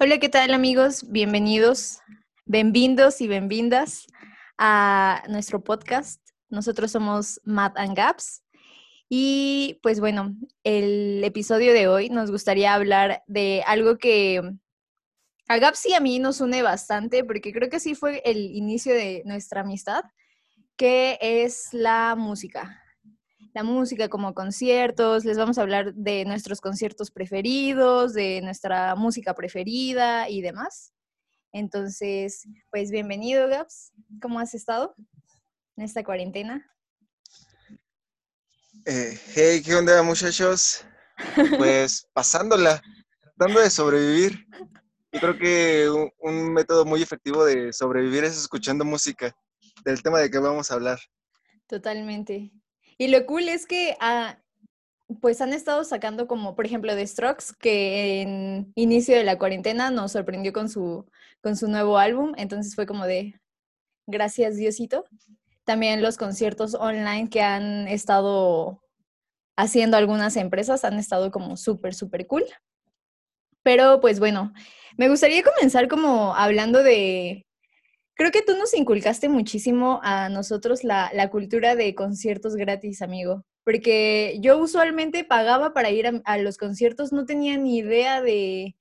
Hola, ¿qué tal amigos? Bienvenidos, bienvenidos y bienvenidas a nuestro podcast. Nosotros somos Matt and Gaps y pues bueno, el episodio de hoy nos gustaría hablar de algo que a Gaps y a mí nos une bastante porque creo que sí fue el inicio de nuestra amistad, que es la música la música como conciertos, les vamos a hablar de nuestros conciertos preferidos, de nuestra música preferida y demás. Entonces, pues bienvenido, Gaps. ¿Cómo has estado en esta cuarentena? Eh, hey, ¿qué onda, muchachos? Pues pasándola, tratando de sobrevivir. Yo creo que un, un método muy efectivo de sobrevivir es escuchando música, del tema de que vamos a hablar. Totalmente. Y lo cool es que ah, pues han estado sacando como, por ejemplo, The Strokes, que en inicio de la cuarentena nos sorprendió con su, con su nuevo álbum, entonces fue como de, gracias Diosito. También los conciertos online que han estado haciendo algunas empresas han estado como súper, súper cool. Pero pues bueno, me gustaría comenzar como hablando de Creo que tú nos inculcaste muchísimo a nosotros la, cultura de conciertos gratis, amigo, porque yo usualmente pagaba para ir a, los conciertos, no tenía ni idea de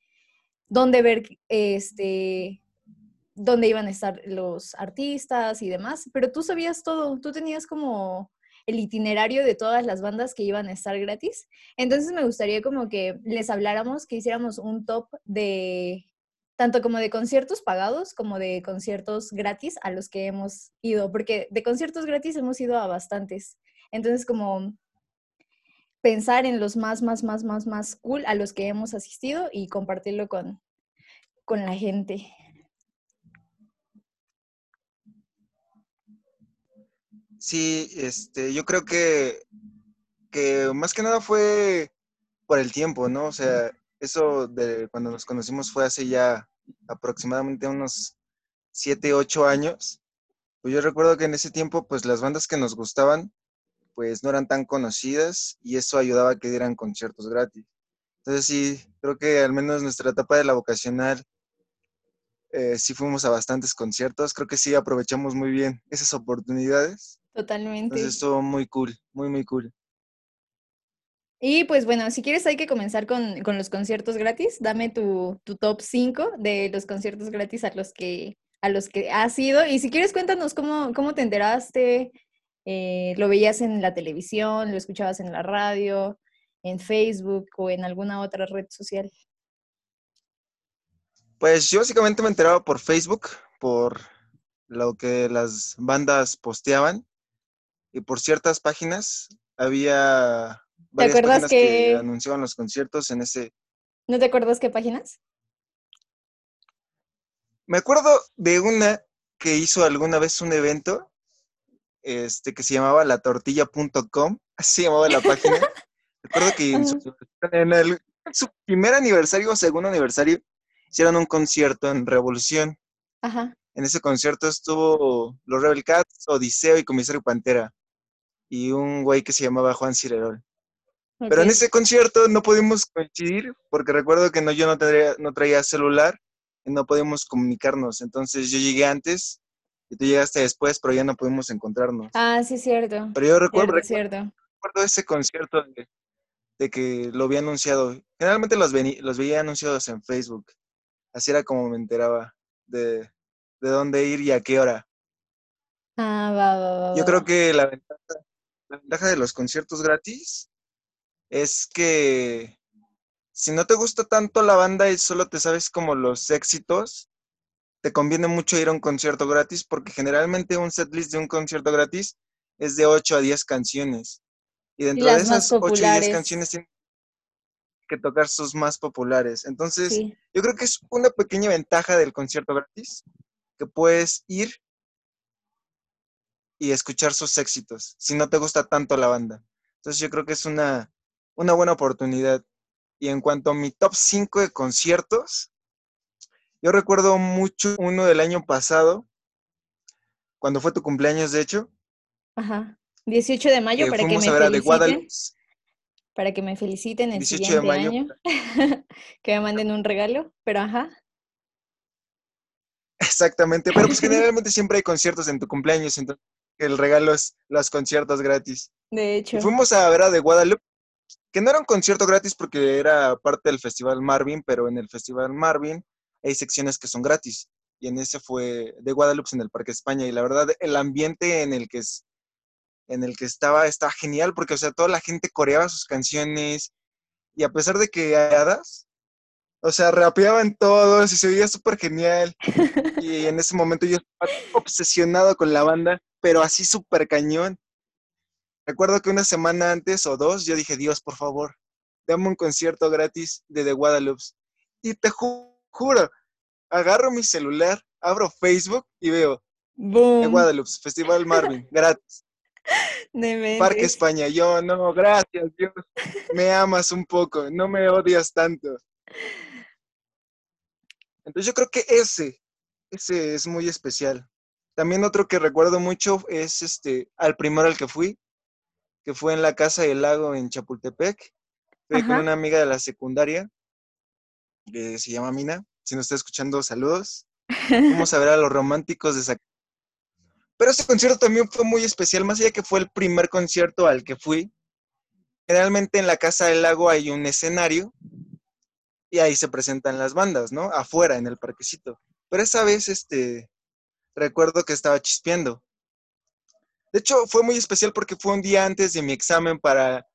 dónde ver, este, dónde iban a estar los artistas y demás, pero tú sabías todo, tú tenías como el itinerario de todas las bandas que iban a estar gratis. Entonces me gustaría como que les habláramos, que hiciéramos un top de tanto como de conciertos pagados como de conciertos gratis a los que hemos ido, porque de conciertos gratis hemos ido a bastantes. Entonces, como pensar en los más, más, más, más, más cool a los que hemos asistido y compartirlo con, con la gente. Sí, este, yo creo que, que más que nada fue por el tiempo, ¿no? O sea, eso de cuando nos conocimos fue hace ya aproximadamente unos 7, 8 años. Pues yo recuerdo que en ese tiempo, pues las bandas que nos gustaban, pues no eran tan conocidas y eso ayudaba a que dieran conciertos gratis. Entonces sí, creo que al menos nuestra etapa de la vocacional, eh, sí fuimos a bastantes conciertos, creo que sí aprovechamos muy bien esas oportunidades. Totalmente. Entonces estuvo muy cool, muy, muy cool. Y pues bueno, si quieres hay que comenzar con, los conciertos gratis. Dame tu, top 5 de los conciertos gratis a los que, a los que has ido. Y si quieres cuéntanos cómo, cómo te enteraste, eh, lo veías en la televisión, lo escuchabas en la radio, en Facebook o en alguna otra red social. Pues yo básicamente me enteraba por Facebook, por lo que las bandas posteaban y por ciertas páginas había ¿Te acuerdas que... anunciaban los conciertos en ese... ¿No te acuerdas qué páginas? Me acuerdo de una que hizo alguna vez un evento este, que se llamaba latortilla.com, así se llamaba la página. Recuerdo que en su, primer aniversario o segundo aniversario hicieron un concierto en Revolución. Ajá. En ese concierto estuvo los Rebel Cats, Odiseo y Comisario Pantera. Y un güey que se llamaba Juan Cirerol. Pero en ese concierto no pudimos coincidir porque recuerdo que no, yo no, traía, no traía celular y no podíamos comunicarnos. Entonces yo llegué antes y tú llegaste después, pero ya no pudimos encontrarnos. Ah, sí, cierto. Pero yo recuerdo, cierto, recuerdo ese concierto de, que lo había anunciado. Generalmente los, los veía anunciados en Facebook. Así era como me enteraba de, de dónde ir y a qué hora. Ah, va, va, va. Yo creo que la ventaja, la ventaja de los conciertos gratis es que si no te gusta tanto la banda y solo te sabes como los éxitos, te conviene mucho ir a un concierto gratis porque generalmente un setlist de un concierto gratis es de 8 a 10 canciones. Y dentro de esas 8 a 10 canciones tienes que tocar sus más populares. Entonces, yo creo que es una pequeña ventaja del concierto gratis, que puedes ir y escuchar sus éxitos, si no te gusta tanto la banda. Entonces, yo creo que es una una buena oportunidad. Y en cuanto a mi top 5 de conciertos, yo recuerdo mucho uno del año pasado, cuando fue tu cumpleaños, de hecho. Ajá. 18 de mayo, para que me de Guadalupe. para que me feliciten el 18 de siguiente mayo. año, que me manden un regalo, pero ajá. Exactamente, pero pues generalmente siempre hay conciertos en tu cumpleaños, entonces el regalo es los conciertos gratis. De Y hecho. fuimos a ver a de Guadalupe, que no era un concierto gratis porque era parte del Festival Marvin, pero en el Festival Marvin hay secciones que son gratis. Y en ese fue de Guadalupe en el Parque España. Y la verdad, el ambiente en el que, es, en el que estaba estaba genial porque, o sea, toda la gente coreaba sus canciones. Y a pesar de que hadas, o sea, rapeaban todos y se veía súper genial. Y en ese momento yo estaba obsesionado con la banda, pero así súper cañón. Recuerdo que una semana antes o dos yo dije, Dios, por favor, dame un concierto gratis de The Guadalupe. Y te ju- juro, agarro mi celular, abro Facebook y veo The Boom. Guadalupe, Festival Marvin, gratis, Parque. España. Yo, no, gracias, Dios, me amas un poco, no me odias tanto. Entonces yo creo que ese, ese es muy especial. También otro que recuerdo mucho es este, al primero al que fui, que fue en la Casa del Lago en Chapultepec. Fui con Ajá. una amiga de la secundaria, que se llama Mina. Si nos está escuchando, saludos. Fuimos a ver a los románticos de Zac- Pero ese concierto también fue muy especial, más allá que fue el primer concierto al que fui. Generalmente en la Casa del Lago hay un escenario y ahí se presentan las bandas, ¿no? Afuera, en el parquecito. Pero esa vez, este, recuerdo que estaba chispeando. De hecho, fue muy especial porque fue un día antes de mi examen para,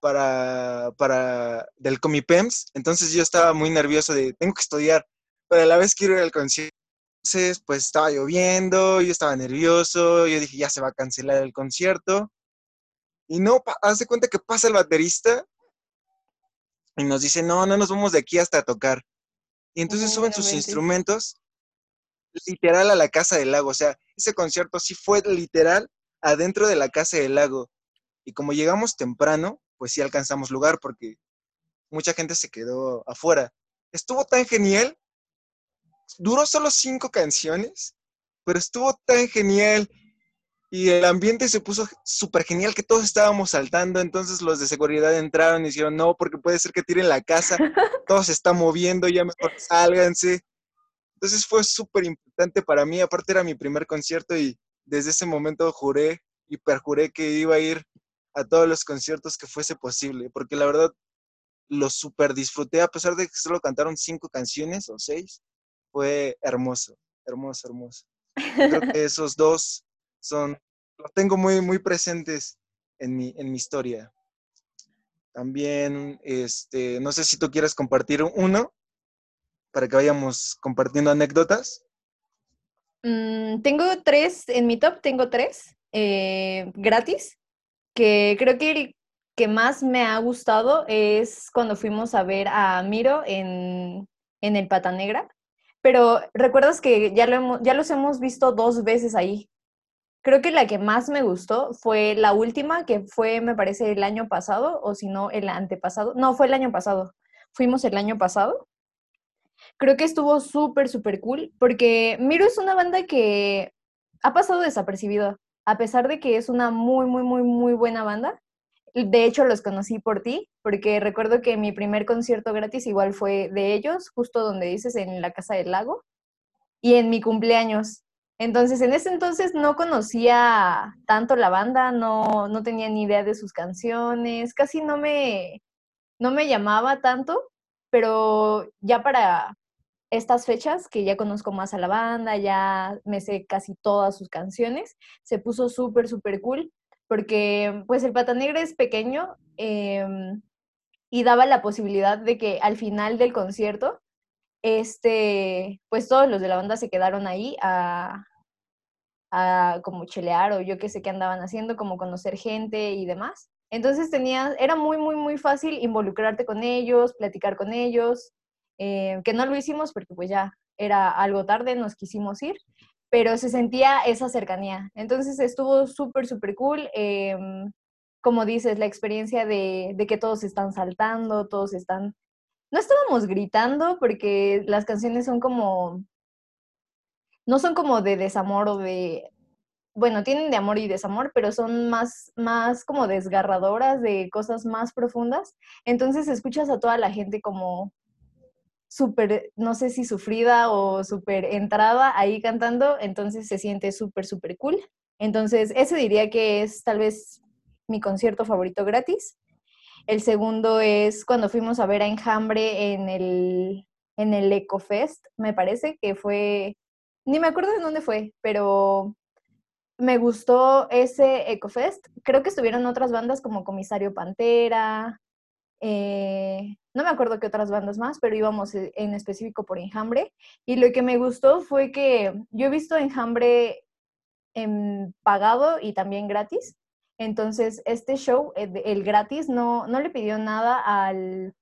para, para, del Comipems. Entonces yo estaba muy nervioso de, tengo que estudiar, pero a la vez quiero ir al concierto. Entonces, pues estaba lloviendo, yo estaba nervioso, yo dije, ya se va a cancelar el concierto. Y no, de cuenta que pasa el baterista y nos dice, no, no nos vamos de aquí hasta tocar. Y entonces suben sus instrumentos literal a la Casa del Lago. O sea, ese concierto sí fue literal adentro de la Casa del Lago. Y como llegamos temprano, pues sí alcanzamos lugar porque mucha gente se quedó afuera. Estuvo tan genial. Duró solo cinco canciones, pero estuvo tan genial. Y el ambiente se puso súper genial que todos estábamos saltando. Entonces los de seguridad entraron y dijeron, no, porque puede ser que tiren la casa. Todo se está moviendo, ya mejor sálganse. Entonces fue súper importante para mí. Aparte era mi primer concierto y desde ese momento juré y perjuré que iba a ir a todos los conciertos que fuese posible. Porque la verdad lo súper disfruté a pesar de que solo cantaron cinco canciones o seis. Fue hermoso, hermoso, hermoso. Creo que esos dos son, los tengo muy, muy presentes en mi, en mi historia. También, este, no sé si tú quieres compartir uno para que vayamos compartiendo anécdotas. Mm, tengo tres, en mi top tengo tres eh, gratis, que creo que el que más me ha gustado es cuando fuimos a ver a Miro en, en el Pata Negra, pero recuerdas que ya, lo hemos, ya los hemos visto dos veces ahí. Creo que la que más me gustó fue la última, que fue, me parece, el año pasado, o si no, el antepasado. No, fue el año pasado. Fuimos el año pasado. Creo que estuvo súper, súper cool, porque Miro es una banda que ha pasado desapercibida, a pesar de que es una muy, muy, muy, muy buena banda. De hecho, los conocí por ti, porque recuerdo que mi primer concierto gratis igual fue de ellos, justo donde dices, en la Casa del Lago, y en mi cumpleaños. Entonces, en ese entonces no conocía tanto la banda, no, no tenía ni idea de sus canciones, casi no me, no me llamaba tanto, pero ya para estas fechas, que ya conozco más a la banda, ya me sé casi todas sus canciones, se puso súper, súper cool, porque pues el Pata Negra es pequeño eh, y daba la posibilidad de que al final del concierto, este, pues todos los de la banda se quedaron ahí a, a como chelear o yo qué sé qué andaban haciendo, como conocer gente y demás. Entonces tenía, era muy, muy, muy fácil involucrarte con ellos, platicar con ellos, eh, que no lo hicimos porque pues ya era algo tarde, nos quisimos ir, pero se sentía esa cercanía. Entonces estuvo súper, súper cool. Eh, como dices, la experiencia de, de, que todos están saltando, todos están... No estábamos gritando porque las canciones son como... No son como de desamor o de bueno, tienen de amor y desamor, pero son más, más como desgarradoras de cosas más profundas. Entonces escuchas a toda la gente como súper, no sé si sufrida o súper entrada ahí cantando, entonces se siente súper, súper cool. Entonces, ese diría que es tal vez mi concierto favorito gratis. El segundo es cuando fuimos a ver a Enjambre en el, en el EcoFest, me parece que fue, ni me acuerdo de dónde fue, pero me gustó ese EcoFest. Creo que estuvieron otras bandas como Comisario Pantera, eh, no me acuerdo qué otras bandas más, pero íbamos e, en específico por Enjambre. Y lo que me gustó fue que yo he visto Enjambre en pagado y también gratis. Entonces, este show, el, gratis, no, no le pidió nada al,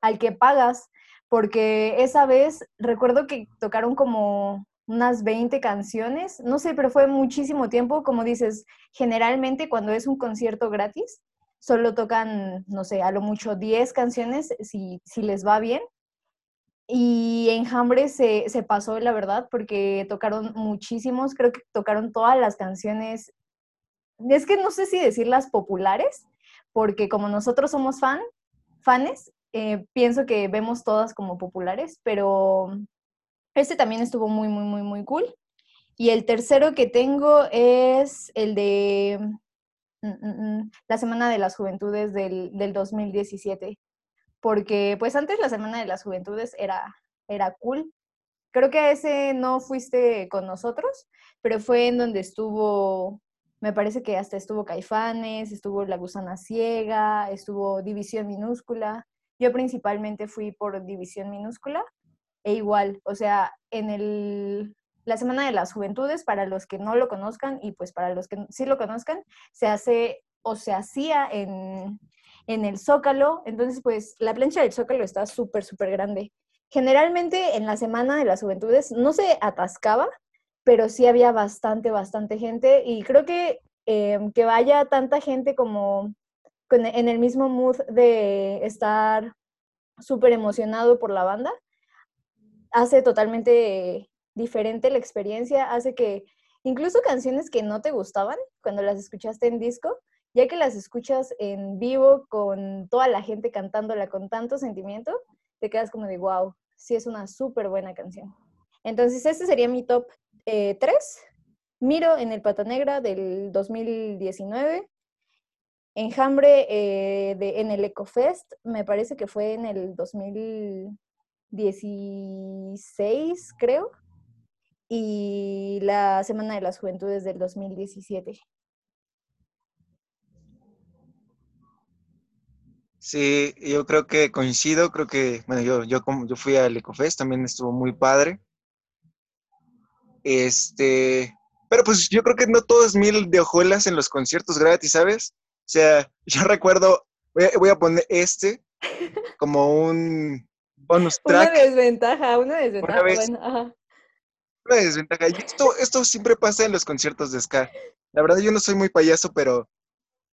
al que pagas, porque esa vez recuerdo que tocaron como unas 20 canciones, no sé, pero fue muchísimo tiempo, como dices, generalmente cuando es un concierto gratis, solo tocan, no sé, a lo mucho 10 canciones si, si les va bien. Y Enjambre se, se pasó, la verdad, porque tocaron muchísimos, creo que tocaron todas las canciones, es que no sé si decirlas populares, porque como nosotros somos fan, fans, eh, pienso que vemos todas como populares, pero este también estuvo muy, muy, muy, muy cool. Y el tercero que tengo es el de la Semana de las Juventudes del, del, 2017. Porque pues antes la Semana de las Juventudes era, era cool. Creo que a ese no fuiste con nosotros, pero fue en donde estuvo, me parece que hasta estuvo Caifanes, estuvo La Gusana Ciega, estuvo División Minúscula. Yo principalmente fui por División Minúscula e igual, o sea, en el, la Semana de las Juventudes, para los que no lo conozcan y pues para los que sí lo conozcan, se hace o se hacía en, en el Zócalo. Entonces, pues la plancha del Zócalo está súper, súper grande. Generalmente en la Semana de las Juventudes no se atascaba, pero sí había bastante, bastante gente y creo que em, que vaya tanta gente como en el mismo mood de estar súper emocionado por la banda, hace totalmente diferente la experiencia, hace que incluso canciones que no te gustaban cuando las escuchaste en disco, ya que las escuchas en vivo con toda la gente cantándola con tanto sentimiento, te quedas como de wow, sí es una súper buena canción. Entonces, este sería mi top 3. Eh, Miro en el Pata Negra del 2019. Enjambre eh, de, en el EcoFest, me parece que fue en el 2000, 16, creo, y la Semana de las Juventudes del 2017. Sí, yo creo que coincido, creo que, bueno, yo, yo, yo fui al Ecofest, también estuvo muy padre. Este, pero pues yo creo que no todo es mil de hojuelas en los conciertos gratis, ¿sabes? O sea, yo recuerdo, voy a poner este como un, una desventaja, una desventaja. Una, desventaja. esto, esto siempre pasa en los conciertos de ska. La verdad, yo no soy muy payaso, pero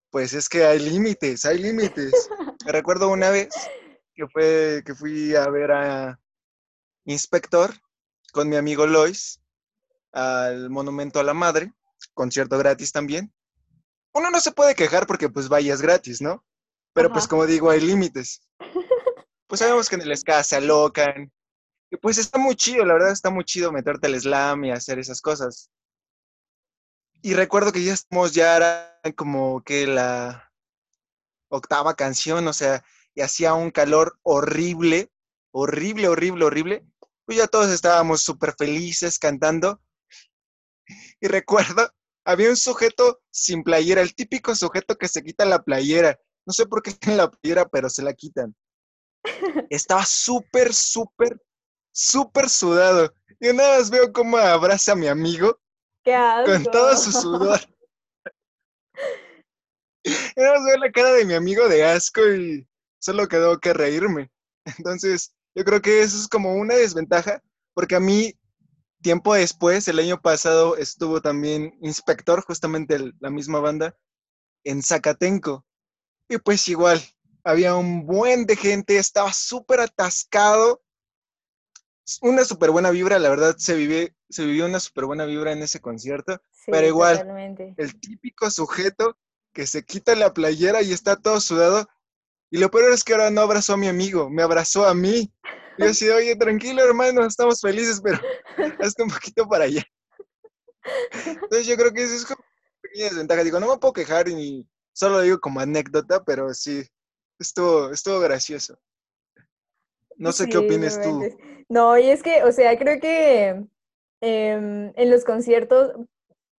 pues es que hay límites, hay límites. Recuerdo una vez que fue que fui a ver a Inspector con mi amigo Lois al Monumento a la Madre, concierto gratis también. Uno no se puede quejar porque pues vayas gratis, ¿no? Pero pues como digo, hay límites pues sabemos que en el ska se alocan. Pues está muy chido, la verdad está muy chido meterte al slam y hacer esas cosas. Y recuerdo que ya ya era como que la octava canción, o sea, y hacía un calor horrible, horrible, horrible, horrible. Pues ya todos estábamos súper felices cantando. Y recuerdo, había un sujeto sin playera, el típico sujeto que se quita la playera. No sé por qué en la playera, pero se la quitan. Estaba súper, súper, súper sudado. Y una vez veo cómo abraza a mi amigo con todo su sudor. y una vez veo la cara de mi amigo de asco y solo quedó que reírme. Entonces, yo creo que eso es como una desventaja, porque a mí, tiempo después, el año pasado, estuvo también inspector, justamente la misma banda, en Zacatenco. Y pues igual, había un buen de gente, estaba súper atascado. Una súper buena vibra, la verdad se, vive, se vivió una súper buena vibra en ese concierto, Sí, pero igual, totalmente. el típico sujeto que se quita la playera y está todo sudado. Y lo peor es que ahora no abrazó a mi amigo, me abrazó a mí. Y yo así, oye, tranquilo hermano, estamos felices, pero hazte un poquito para allá. Entonces yo creo que eso es como una pequeña desventaja. Digo, no me puedo quejar y solo lo digo como anécdota, pero sí, estuvo, estuvo gracioso. No sé qué opines tú. No, y es que, o sea, creo que em, en los conciertos,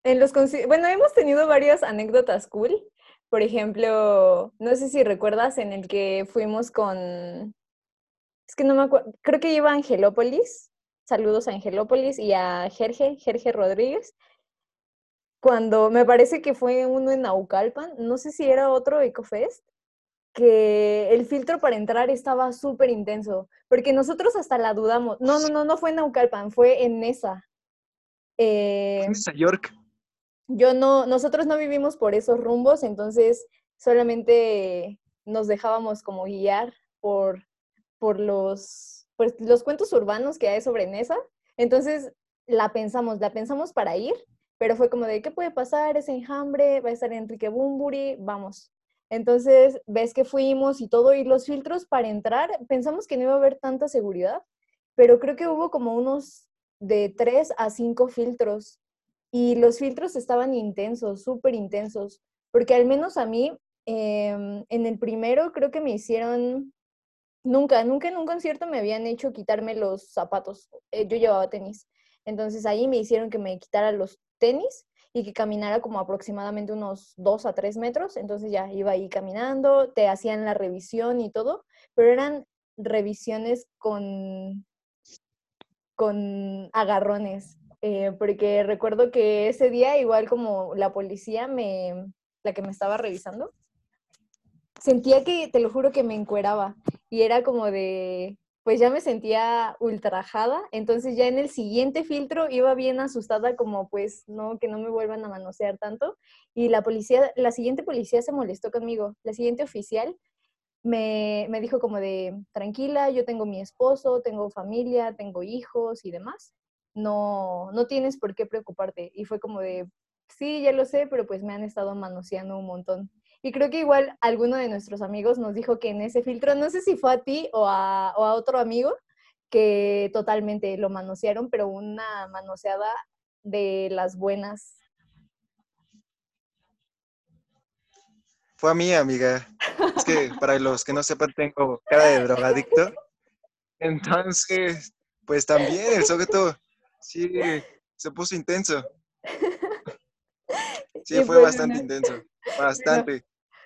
en los conci- bueno, hemos tenido varias anécdotas cool. Por ejemplo, no sé si recuerdas en el que fuimos con, es que no me acuerdo, creo que iba a Angelópolis. Saludos a Angelópolis y a Jerge, Jerge Rodríguez. Cuando me parece que fue uno en Naucalpan, no sé si era otro EcoFest que el filtro para entrar estaba súper intenso, porque nosotros hasta la dudamos. No, no, no, no fue en Naucalpan, fue en Nesa. Eh, ¿Tienes a York? yo no, nosotros no vivimos por esos rumbos, entonces solamente nos dejábamos como guiar por, por los, pues, los cuentos urbanos que hay sobre Nesa. Entonces la pensamos, la pensamos para ir, pero fue como de, ¿qué puede pasar? Es enjambre, va a estar Enrique Bumburi, vamos. Entonces, ves que fuimos y todo, y los filtros para entrar, pensamos que no iba a haber tanta seguridad, pero creo que hubo como unos de 3 a 5 filtros, y los filtros estaban intensos, súper intensos, porque al menos a mí, em, en el primero creo que me hicieron, nunca, nunca en un concierto me habían hecho quitarme los zapatos, eh, yo llevaba tenis, entonces ahí me hicieron que me quitara los tenis y que caminara como aproximadamente unos 2 a 3 metros, entonces ya iba ahí caminando, te hacían la revisión y todo, pero eran revisiones con, con agarrones, eh, porque recuerdo que ese día, igual como la policía, me, la que me estaba revisando, sentía que, te lo juro, que me encueraba y era como de, pues ya me sentía ultrajada, entonces ya en el siguiente filtro iba bien asustada como pues no, que no me vuelvan a manosear tanto y la policía, la siguiente policía se molestó conmigo, la siguiente oficial me, me dijo como de, tranquila, yo tengo mi esposo, tengo familia, tengo hijos y demás, no, no tienes por qué preocuparte y fue como de, sí, ya lo sé, pero pues me han estado manoseando un montón. Y creo que igual alguno de nuestros amigos nos dijo que en ese filtro, no sé si fue a ti o a, o a otro amigo, que totalmente lo manosearon, pero una manoseada de las buenas. Fue a mí, amiga. Es que para los que no sepan, tengo cara de drogadicto. Entonces, pues también el sujeto sí se puso intenso. Sí, fue pues, bastante intenso. Bastante.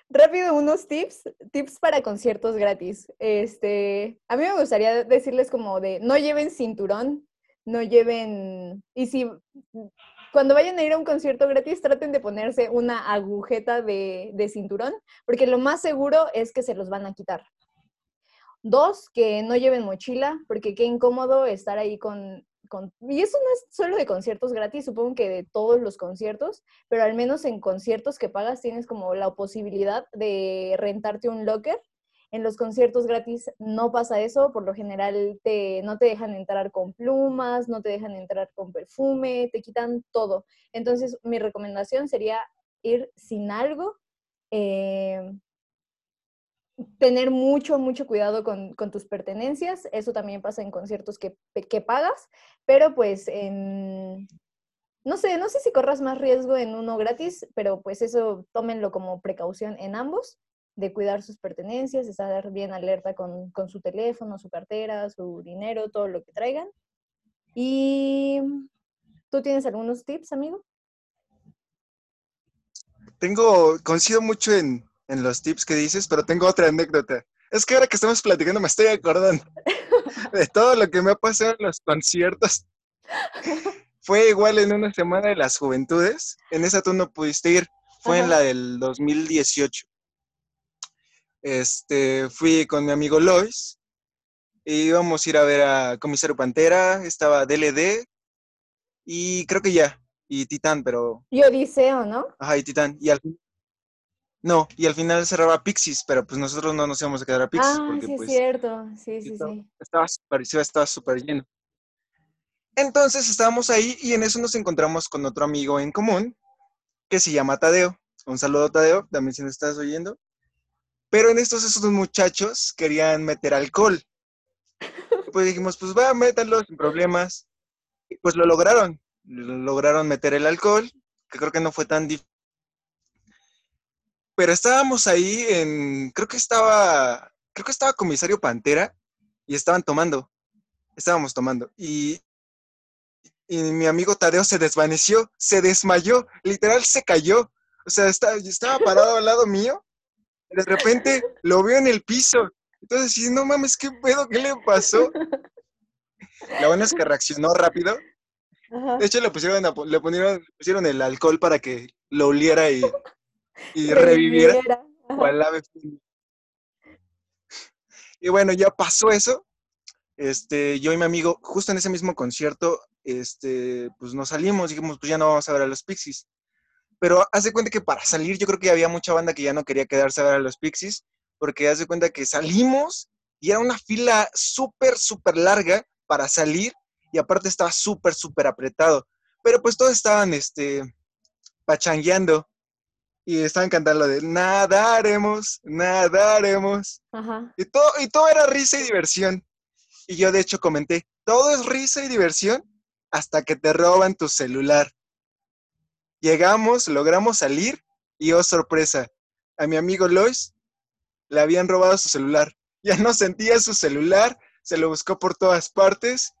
Rápido, unos tips, tips para conciertos gratis. Este, a mí me gustaría decirles como de, no lleven cinturón, no lleven, y si cuando vayan a ir a un concierto gratis, traten de ponerse una agujeta de, de cinturón, porque lo más seguro es que se los van a quitar. Dos, que no lleven mochila, porque qué incómodo estar ahí con, Y eso no es solo de conciertos gratis, supongo que de todos los conciertos, pero al menos en conciertos que pagas tienes como la posibilidad de rentarte un locker. En los conciertos gratis no pasa eso, por lo general te, no te dejan entrar con plumas, no te dejan entrar con perfume, te quitan todo. Entonces mi recomendación sería ir sin algo. Eh, tener mucho, mucho cuidado con, con, tus pertenencias. Eso también pasa en conciertos que, que pagas, pero pues no sé, no sé si corras más riesgo en uno gratis, pero pues eso tómenlo como precaución en ambos, de cuidar sus pertenencias, estar bien alerta con, con su teléfono, su cartera, su dinero, todo lo que traigan. Y ¿tú tienes algunos tips, amigo? Tengo, coincido mucho en, en los tips que dices, pero tengo otra anécdota. Es que ahora que estamos platicando me estoy acordando de todo lo que me ha pasado en los conciertos. Fue igual en una semana de las juventudes. En esa tú no pudiste ir. Fue Ajá. en la del 2018. Este, fui con mi amigo Lois y íbamos a ir a ver a Comisario Pantera, estaba DLD y creo que ya, y Titán, pero... Y Odiseo, ¿no? Ajá, y Titán. Y al no, y al final cerraba Pixies, pero pues nosotros no nos íbamos a quedar a Pixies Ah, porque sí es pues cierto, sí, sí, estaba, sí. estaba súper estaba súper lleno. Entonces estábamos ahí y en eso nos encontramos con otro amigo en común que se llama Tadeo. Un saludo, Tadeo, también si nos estás oyendo. Pero en estos esos muchachos querían meter alcohol. Pues dijimos, pues va, métanlo sin problemas. Y pues lo lograron. lograron meter el alcohol, que creo que no fue tan difícil. Pero estábamos ahí en, creo que estaba, creo que estaba comisario Pantera y estaban tomando. Estábamos tomando. Y, y mi amigo Tadeo se desvaneció, se desmayó, literal se cayó. O sea, estaba, estaba parado al lado mío. de repente lo veo en el piso. Entonces, sí, no mames, ¿qué pedo? ¿Qué le pasó? La buena es que reaccionó rápido. De hecho, le pusieron, le pusieron el alcohol para que lo oliera y, y reviviera. Y bueno, ya pasó eso. Este, yo y mi amigo, justo en ese mismo concierto, este, pues nos salimos, dijimos, pues ya no vamos a ver a los Pixies. Pero hace cuenta que para salir, yo creo que había mucha banda que ya no quería quedarse a ver a los Pixies, porque hace cuenta que salimos y era una fila súper, súper larga para salir y aparte estaba súper, súper apretado. Pero pues todos estaban, este, pachangueando y estaban cantando de nadaremos, nadaremos. Ajá. Y, todo, y todo era risa y diversión. Y yo de hecho comenté, todo es risa y diversión hasta que te roban tu celular. Llegamos, logramos salir y oh sorpresa, a mi amigo Lois le habían robado su celular. Ya no sentía su celular, se lo buscó por todas partes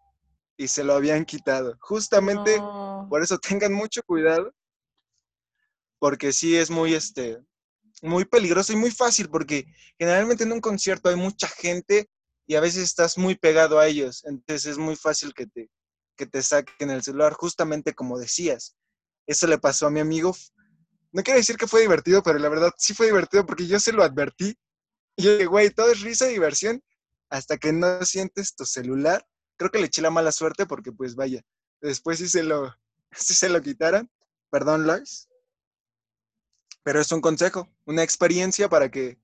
y se lo habían quitado. Justamente por eso tengan mucho cuidado, porque sí es muy, este, muy peligroso y muy fácil, porque generalmente en un concierto hay mucha gente y a veces estás muy pegado a ellos, entonces es muy fácil que te, que te saquen el celular, justamente como decías. Eso le pasó a mi amigo. No quiero decir que fue divertido, pero la verdad sí fue divertido porque yo se lo advertí. Y yo dije, güey, todo es risa y diversión hasta que no sientes tu celular. Creo que le eché la mala suerte porque, pues vaya, después sí se lo, sí se lo quitaran. Perdón, Lars. Pero es un consejo, una experiencia para que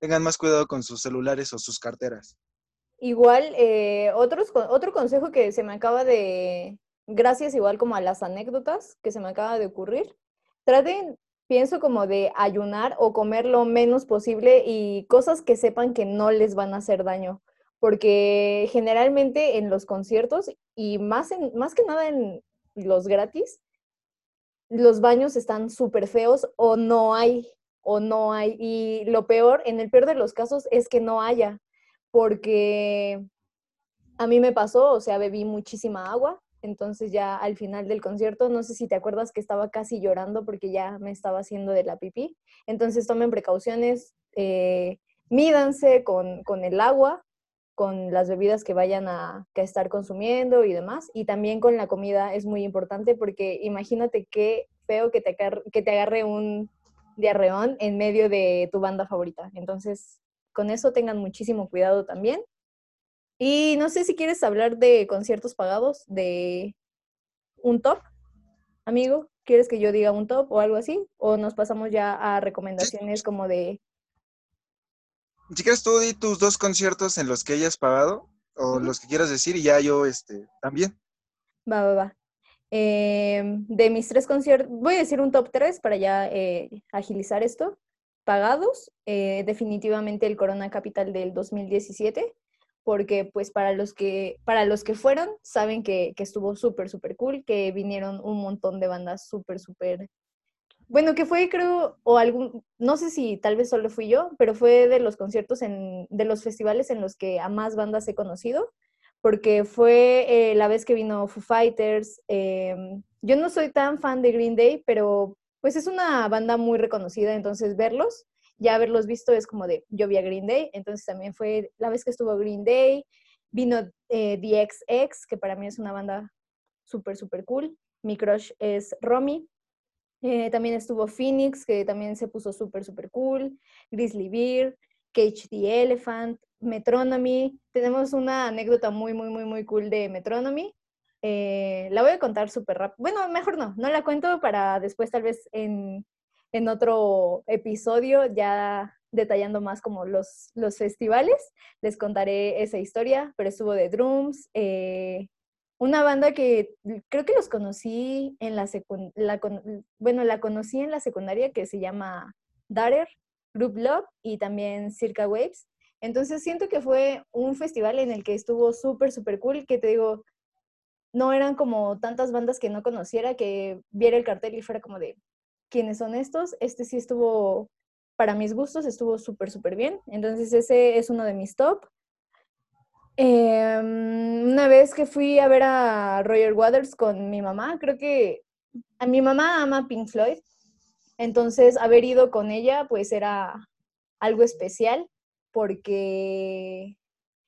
tengan más cuidado con sus celulares o sus carteras. Igual, eh, otro consejo que se me acaba de, gracias igual como a las anécdotas que se me acaba de ocurrir, traten, pienso como de ayunar o comer lo menos posible y cosas que sepan que no les van a hacer daño, porque generalmente en los conciertos y más, en, más que nada en los gratis, los baños están súper feos o no hay, o no hay. Y lo peor, en el peor de los casos, es que no haya, porque a mí me pasó, o sea, bebí muchísima agua, entonces ya al final del concierto, no sé si te acuerdas que estaba casi llorando porque ya me estaba haciendo de la pipí. Entonces tomen precauciones, eh, mídanse con, el agua, con las bebidas que vayan a, estar consumiendo y demás. Y también con la comida es muy importante porque imagínate qué feo que te, que te agarre un diarreón en medio de tu banda favorita. Entonces, con eso tengan muchísimo cuidado también. Y no sé si quieres hablar de conciertos pagados, de un top, amigo. ¿Quieres que yo diga un top o algo así? ¿O nos pasamos ya a recomendaciones como de... Si quieres tú di tus dos conciertos en los que hayas pagado o los que quieras decir y ya yo este, también. Va, va, va. Em, de mis tres conciertos, voy a decir un top tres para ya eh, agilizar esto. Pagados, eh, definitivamente el Corona Capital del 2017 porque pues para los que, para los que fueron, saben que, estuvo súper, súper cool, que vinieron un montón de bandas súper, súper... Bueno, que fue creo, o algún, no sé si tal vez solo fui yo, pero fue de los conciertos, en, de los festivales en los que a más bandas he conocido, porque fue eh, la vez que vino Foo Fighters. Em, yo no soy tan fan de Green Day, pero pues es una banda muy reconocida, entonces verlos ya haberlos visto es como de, yo vi a Green Day, entonces también fue la vez que estuvo Green Day, vino eh, The XX, que para mí es una banda súper, súper cool. Mi crush es Romy. Eh, también estuvo Phoenix, que también se puso súper, súper cool. Grizzly Bear, Cage the Elephant, Metronomy. Tenemos una anécdota muy, muy, muy, muy cool de Metronomy. Eh, la voy a contar súper rápido. Bueno, mejor no, no la cuento para después tal vez en en otro episodio, ya detallando más como los, los festivales. Les contaré esa historia, pero estuvo de Drums, eh, una banda que creo que los conocí en la secundaria, bueno, la conocí en la secundaria que se llama Darer, Group Love y también Circa Waves. Entonces siento que fue un festival en el que estuvo súper, súper cool, que te digo, no eran como tantas bandas que no conociera, que viera el cartel y fuera como de, ¿quiénes son estos? Este sí estuvo, para mis gustos, estuvo súper, súper bien. Entonces ese es uno de mis top. Em, una vez que fui a ver a Roger Waters con mi mamá, creo que a mi mamá ama Pink Floyd, entonces haber ido con ella pues era algo especial porque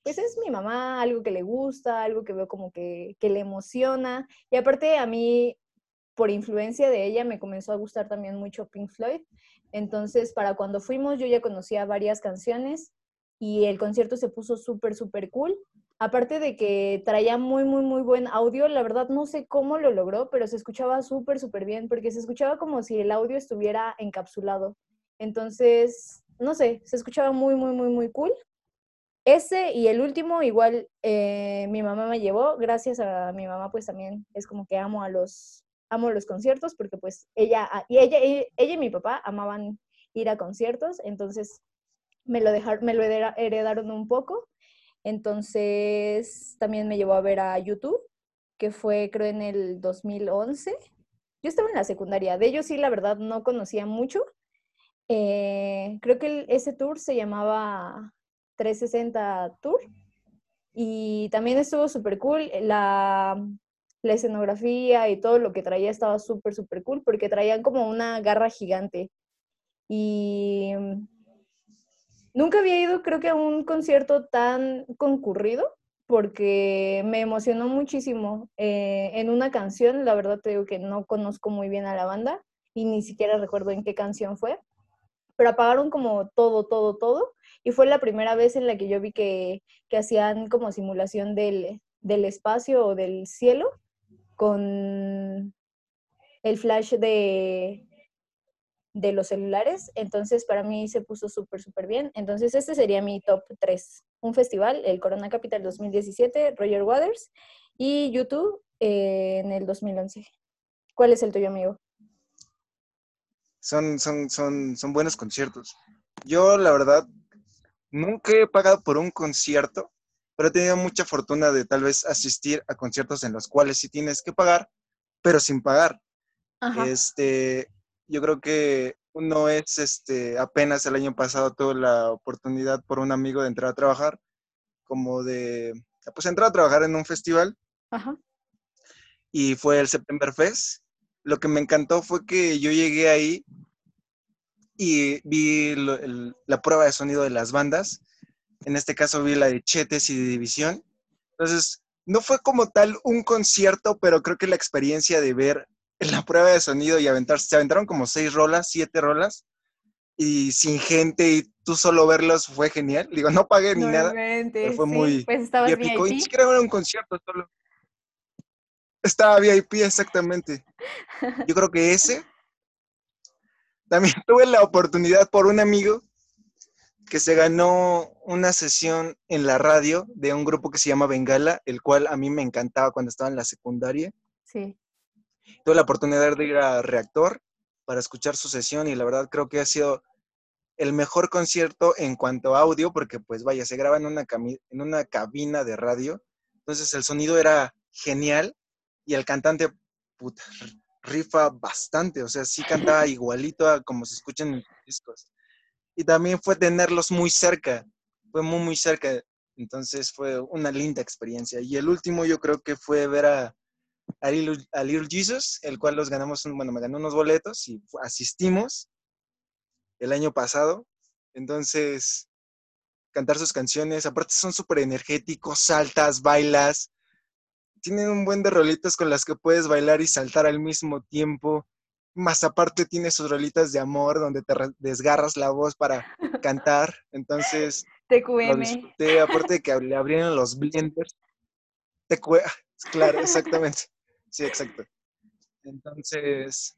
pues es mi mamá, algo que le gusta, algo que veo como que, que le emociona y aparte a mí por influencia de ella me comenzó a gustar también mucho Pink Floyd. Entonces, para cuando fuimos, yo ya conocía varias canciones y el concierto se puso súper, súper cool. Aparte de que traía muy, muy, muy buen audio, la verdad no sé cómo lo logró, pero se escuchaba súper, súper bien, porque se escuchaba como si el audio estuviera encapsulado. Entonces, no sé, se escuchaba muy, muy, muy, muy cool. Ese y el último, igual eh, mi mamá me llevó, gracias a mi mamá, pues también es como que amo a los, amo los conciertos, porque pues ella, y ella, ella y mi papá amaban ir a conciertos, entonces me lo, dejaron, me lo heredaron un poco. Entonces también me llevó a ver a YouTube, que fue creo en el 2011. Yo estaba en la secundaria, de ellos sí la verdad no conocía mucho. Eh, creo que ese tour se llamaba 360 Tour y también estuvo súper cool. La, la escenografía y todo lo que traía estaba súper, súper cool porque traían como una garra gigante. Y Nunca había ido, creo que a un concierto tan concurrido, porque me emocionó muchísimo. Eh, en una canción, la verdad te digo que no conozco muy bien a la banda y ni siquiera recuerdo en qué canción fue, pero apagaron como todo, todo, todo. Y fue la primera vez en la que yo vi que, que hacían como simulación del, del espacio o del cielo con el flash de, de los celulares, entonces para mí se puso súper, súper bien. Entonces este sería mi top 3. Un festival, el Corona Capital 2017, Roger Waters y YouTube eh, en el 2011. ¿Cuál es el tuyo, amigo? Son, son, son, son buenos conciertos. Yo, la verdad, nunca he pagado por un concierto, pero he tenido mucha fortuna de tal vez asistir a conciertos en los cuales sí tienes que pagar, pero sin pagar. Este, yo creo que uno es, este, apenas el año pasado tuve la oportunidad por un amigo de entrar a trabajar, como de, pues entrar a trabajar en un festival. Ajá. Y fue el September Fest. Lo que me encantó fue que yo llegué ahí y vi la prueba de sonido de las bandas. En este caso vi la de Chetes y de División. Entonces, no fue como tal un concierto, pero creo que la experiencia de ver en la prueba de sonido y aventarse, se aventaron como seis rolas, siete rolas, y sin gente y tú solo verlos fue genial. Digo, no pagué ni nada. fue muy pues épico. Ni siquiera era un concierto, solo. Estaba VIP, exactamente. Yo creo que ese. También tuve la oportunidad por un amigo que se ganó una sesión en la radio de un grupo que se llama Bengala, el cual a mí me encantaba cuando estaba en la secundaria. Sí. Tuve la oportunidad de ir a Reactor para escuchar su sesión y la verdad creo que ha sido el mejor concierto en cuanto a audio, porque pues vaya, se graba en una, en una cabina de radio, entonces el sonido era genial y el cantante, puta, rifa bastante, o sea, sí cantaba igualito a como se escuchan en discos. Y también fue tenerlos muy cerca, fue muy, muy cerca, entonces fue una linda experiencia. Y el último yo creo que fue ver a a Little, Jesus, el cual los ganamos, bueno, me ganó unos boletos y asistimos el año pasado. Entonces, cantar sus canciones, aparte son súper energéticos, saltas, bailas, tienen un buen de rolitas con las que puedes bailar y saltar al mismo tiempo. Más aparte tiene sus rolitas de amor donde te desgarras la voz para cantar. Entonces, TQM. aparte de que le abrieron los blenders. claro, exactamente. Sí, exacto. Entonces,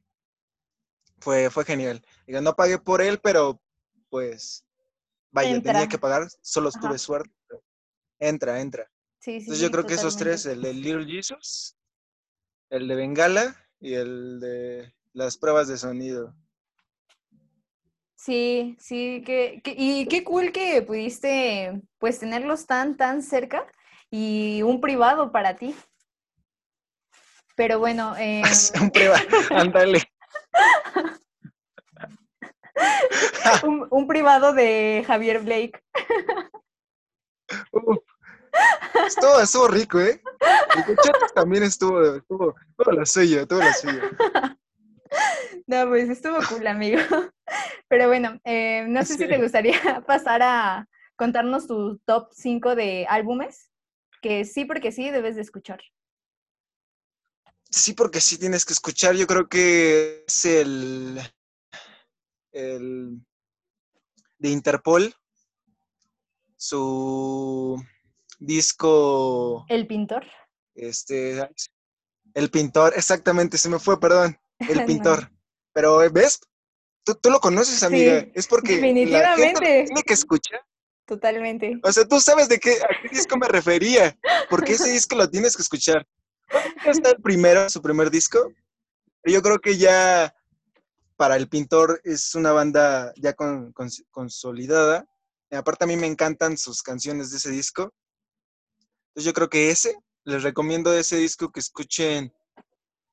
fue, fue genial. Digo, no pagué por él, pero pues, vaya, tenía que pagar, solo tuve suerte. Entra, entra. Sí, sí, Entonces sí, yo creo que esos tres, el de Little Jesus, el de Bengala y el de las pruebas de sonido. Sí, sí, que, que- y qué cool que pudiste pues tenerlos tan, tan cerca y un privado para ti. Pero bueno, em, Un prueba, ándale. un, un privado de Javier Blake. Uh, estuvo, estuvo rico, ¿eh? El también estuvo, estuvo, todo lo suyo, todo lo suyo. No, pues estuvo cool, amigo. Pero bueno, eh, no sé si te gustaría pasar a contarnos tu top 5 de álbumes, que sí, porque sí, debes de escuchar. Sí, porque sí tienes que escuchar. Yo creo que es el, el de Interpol, su disco, El pintor. este, el pintor, exactamente, se me fue, perdón, el No. pintor. Pero, eh, ¿ves? Tú, tú lo conoces, amiga. Sí, es porque la gente definitivamente. tiene que escuchar. Totalmente. O sea, tú sabes de qué, a qué disco me refería, porque ese disco lo tienes que escuchar. Está el primero, su primer disco, yo creo que ya para el pintor es una banda ya con- con- consolidada. Aparte a mí me encantan sus canciones de ese disco. Entonces yo creo que ese, les recomiendo ese disco que escuchen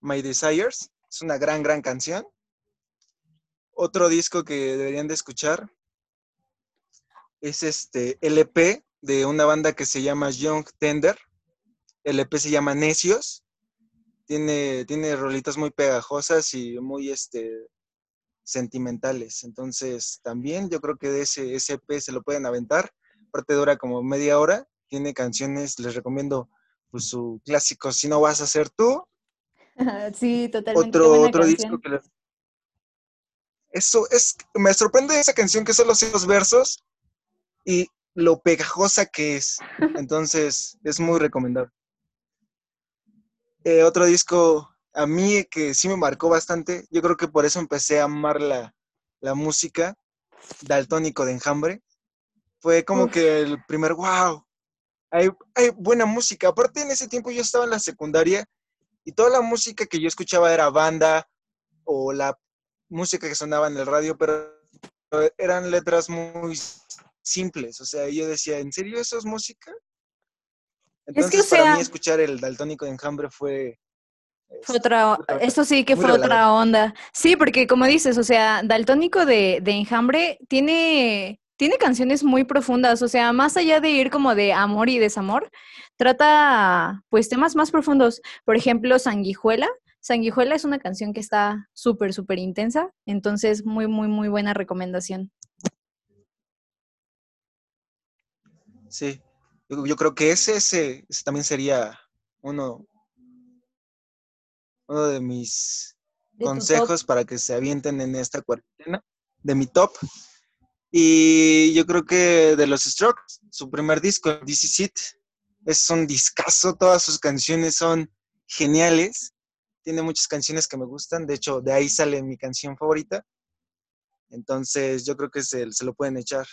My Desires. Es una gran, gran canción. Otro disco que deberían de escuchar es este LP de una banda que se llama Young Tender. El EP se llama Necios. Tiene, tiene rolitas muy pegajosas y muy este, sentimentales. Entonces, también yo creo que de ese, ese EP se lo pueden aventar. Aparte dura como media hora. Tiene canciones, les recomiendo pues, su clásico Si no vas a ser tú. Sí, totalmente. Otro, buena otro disco que les- Eso es, me sorprende esa canción que solo los versos y lo pegajosa que es. Entonces, es muy recomendable. Eh, otro disco a mí que sí me marcó bastante, yo creo que por eso empecé a amar la, la música, Daltónico de Enjambre. Fue como Uf. que el primer, wow, hay, hay buena música. Aparte, en ese tiempo yo estaba en la secundaria y toda la música que yo escuchaba era banda o la música que sonaba en el radio, pero eran letras muy simples. O sea, yo decía, ¿en serio eso es música? Es que, Entonces, para sea- mí escuchar el Daltónico de Enjambre fue... Fue otra, eso sí que fue otra onda. Sí, porque como dices, o sea, Daltónico de, de Enjambre tiene, tiene canciones muy profundas, o sea, más allá de ir como de amor y desamor, trata pues temas más profundos. Por ejemplo, Sanguijuela. Sanguijuela es una canción que está súper, súper intensa, entonces muy, muy, muy buena recomendación. Sí, yo, yo creo que ese, ese, ese también sería uno, uno de mis De consejos para que se avienten en esta cuarentena, de mi top. Y yo creo que de los Strokes, su primer disco, This Is It, es un discazo, todas sus canciones son geniales. Tiene muchas canciones que me gustan, de hecho, de ahí sale mi canción favorita. Entonces, yo creo que se, se lo pueden echar.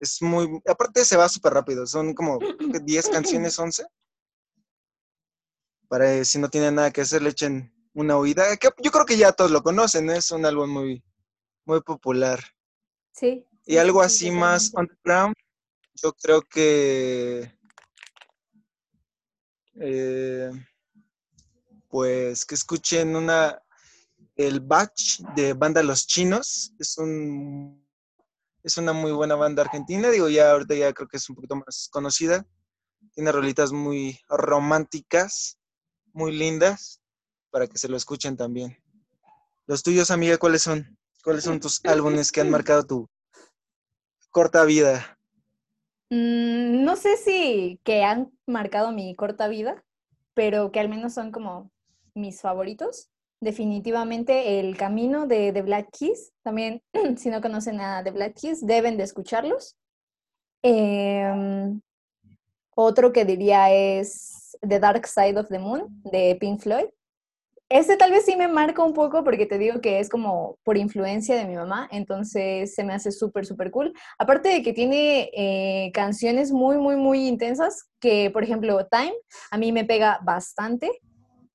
Es muy, aparte se va súper rápido, son como creo que 10 canciones, 11. Para eh, si no tienen nada que hacer, le echen una oída. que yo creo que ya todos lo conocen, es un álbum muy, muy popular. Sí. Y algo sí, así sí, más underground, yo creo que. eh, pues que escuchen una. El Batch de banda Los Chinos. Es un. Es una muy buena banda argentina. Digo, ya ahorita ya creo que es un poquito más conocida. Tiene rolitas muy románticas, muy lindas, para que se lo escuchen también. Los tuyos, amiga, ¿cuáles son? ¿Cuáles son tus álbumes que han marcado tu corta vida? Mm, no sé si que han marcado mi corta vida, pero que al menos son como mis favoritos. Definitivamente El Camino de The Black Keys. También, si no conocen a The Black Keys, deben de escucharlos. Em, otro que diría es The Dark Side of the Moon de Pink Floyd. Este tal vez sí me marca un poco porque te digo que es como por influencia de mi mamá, entonces se me hace súper, súper cool. Aparte de que tiene eh, canciones muy, muy, muy intensas, que por ejemplo Time a mí me pega bastante,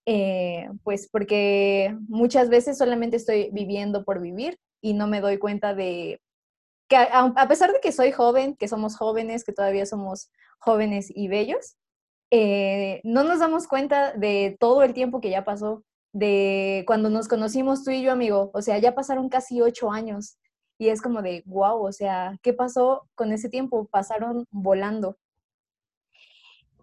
eh, pues porque muchas veces solamente estoy viviendo por vivir y no me doy cuenta de que a, pesar de que soy joven, que somos jóvenes, que todavía somos jóvenes y bellos, eh, no nos damos cuenta de todo el tiempo que ya pasó de cuando nos conocimos tú y yo, amigo. O sea, ya pasaron casi ocho años y es como de, wow, o sea, ¿qué pasó con ese tiempo? Pasaron volando.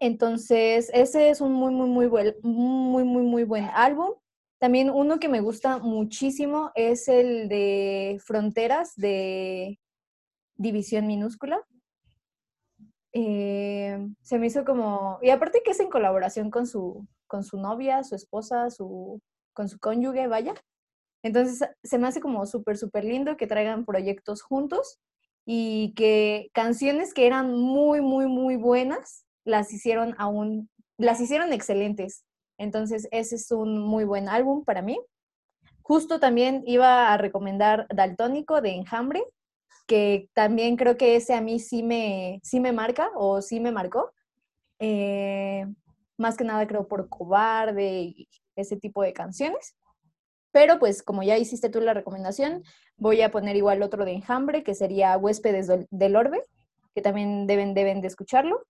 Entonces, ese es un muy, muy, muy buen, muy, muy, muy buen álbum. También uno que me gusta muchísimo es el de Fronteras de División Minúscula. Eh, se me hizo como, y aparte que es en colaboración con su, con su novia, su esposa, su, con su cónyuge, vaya. Entonces se me hace como súper, súper lindo que traigan proyectos juntos y que canciones que eran muy, muy, muy buenas, las hicieron aún, las hicieron excelentes. Entonces ese es un muy buen álbum para mí. Justo también iba a recomendar Daltónico de Enjambre, que también creo que ese a mí sí me, sí me marca o sí me marcó. Eh, más que nada creo por cobarde y ese tipo de canciones. Pero pues como ya hiciste tú la recomendación, voy a poner igual otro de Enjambre, que sería Huéspedes del Orbe, que también deben, deben de escucharlo.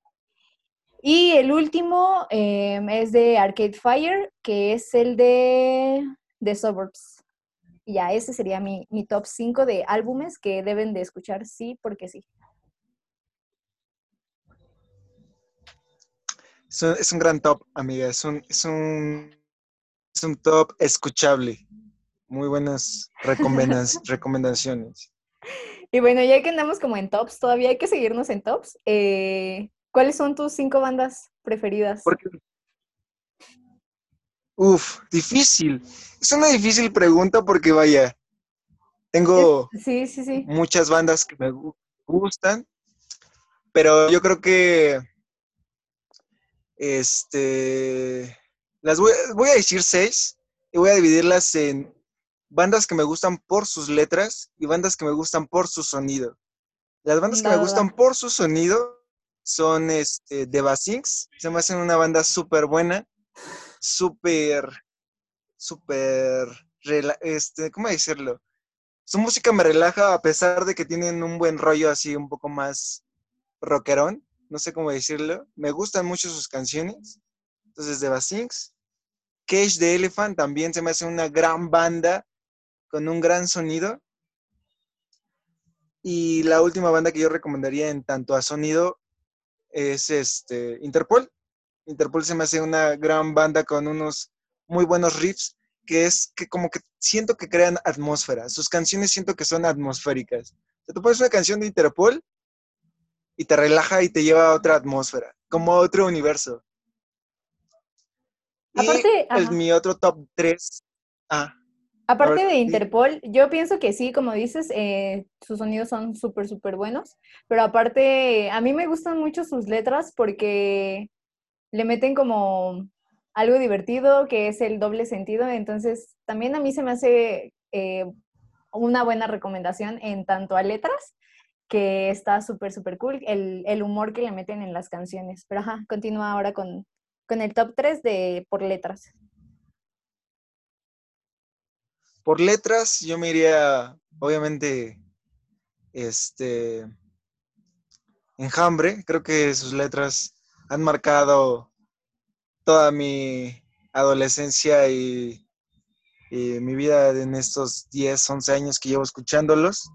Y el último em, es de Arcade Fire, que es el de The Suburbs ya, ese sería mi, top 5 de álbumes que deben de escuchar sí porque sí. Es un, gran top, amiga. Es un, es un, es un top escuchable. Muy buenas recomendaciones. Y bueno, ya que andamos como en tops, todavía hay que seguirnos en tops. Eh, ¿Cuáles son tus cinco bandas preferidas? Porque Uf, difícil. Es una difícil pregunta porque vaya, tengo muchas bandas que me gustan, pero yo creo que este las voy, a decir seis y voy a dividirlas en bandas que me gustan por sus letras y bandas que me gustan por su sonido. Las bandas que me gustan por su sonido son este, The Basings, se me hacen una banda súper buena súper, súper, este, ¿cómo decirlo? Su música me relaja a pesar de que tienen un buen rollo así un poco más rockerón, no sé cómo decirlo. Me gustan mucho sus canciones. Entonces, de Basings. Cage the Elephant también se me hace una gran banda con un gran sonido. Y la última banda que yo recomendaría en tanto a sonido es este Interpol. Interpol se me hace una gran banda con unos muy buenos riffs, que es que como que siento que crean atmósfera. Sus canciones siento que son atmosféricas. O tú pones una canción de Interpol y te relaja y te lleva a otra atmósfera, como a otro universo. Aparte, y mi otro top 3. Ah, Aparte de Interpol, yo pienso que sí, como dices, eh, sus sonidos son súper, súper buenos, pero aparte, a mí me gustan mucho sus letras porque le meten como algo divertido que es el doble sentido. Entonces, también a mí se me hace eh, una buena recomendación en tanto a letras, que está súper, súper cool, el, humor que le meten en las canciones. Pero ajá, continúa ahora con, con el top 3 de por letras. Por letras, yo me iría, obviamente, este, enjambre. Creo que sus letras han marcado toda mi adolescencia y, mi vida en estos 10, 11 años que llevo escuchándolos.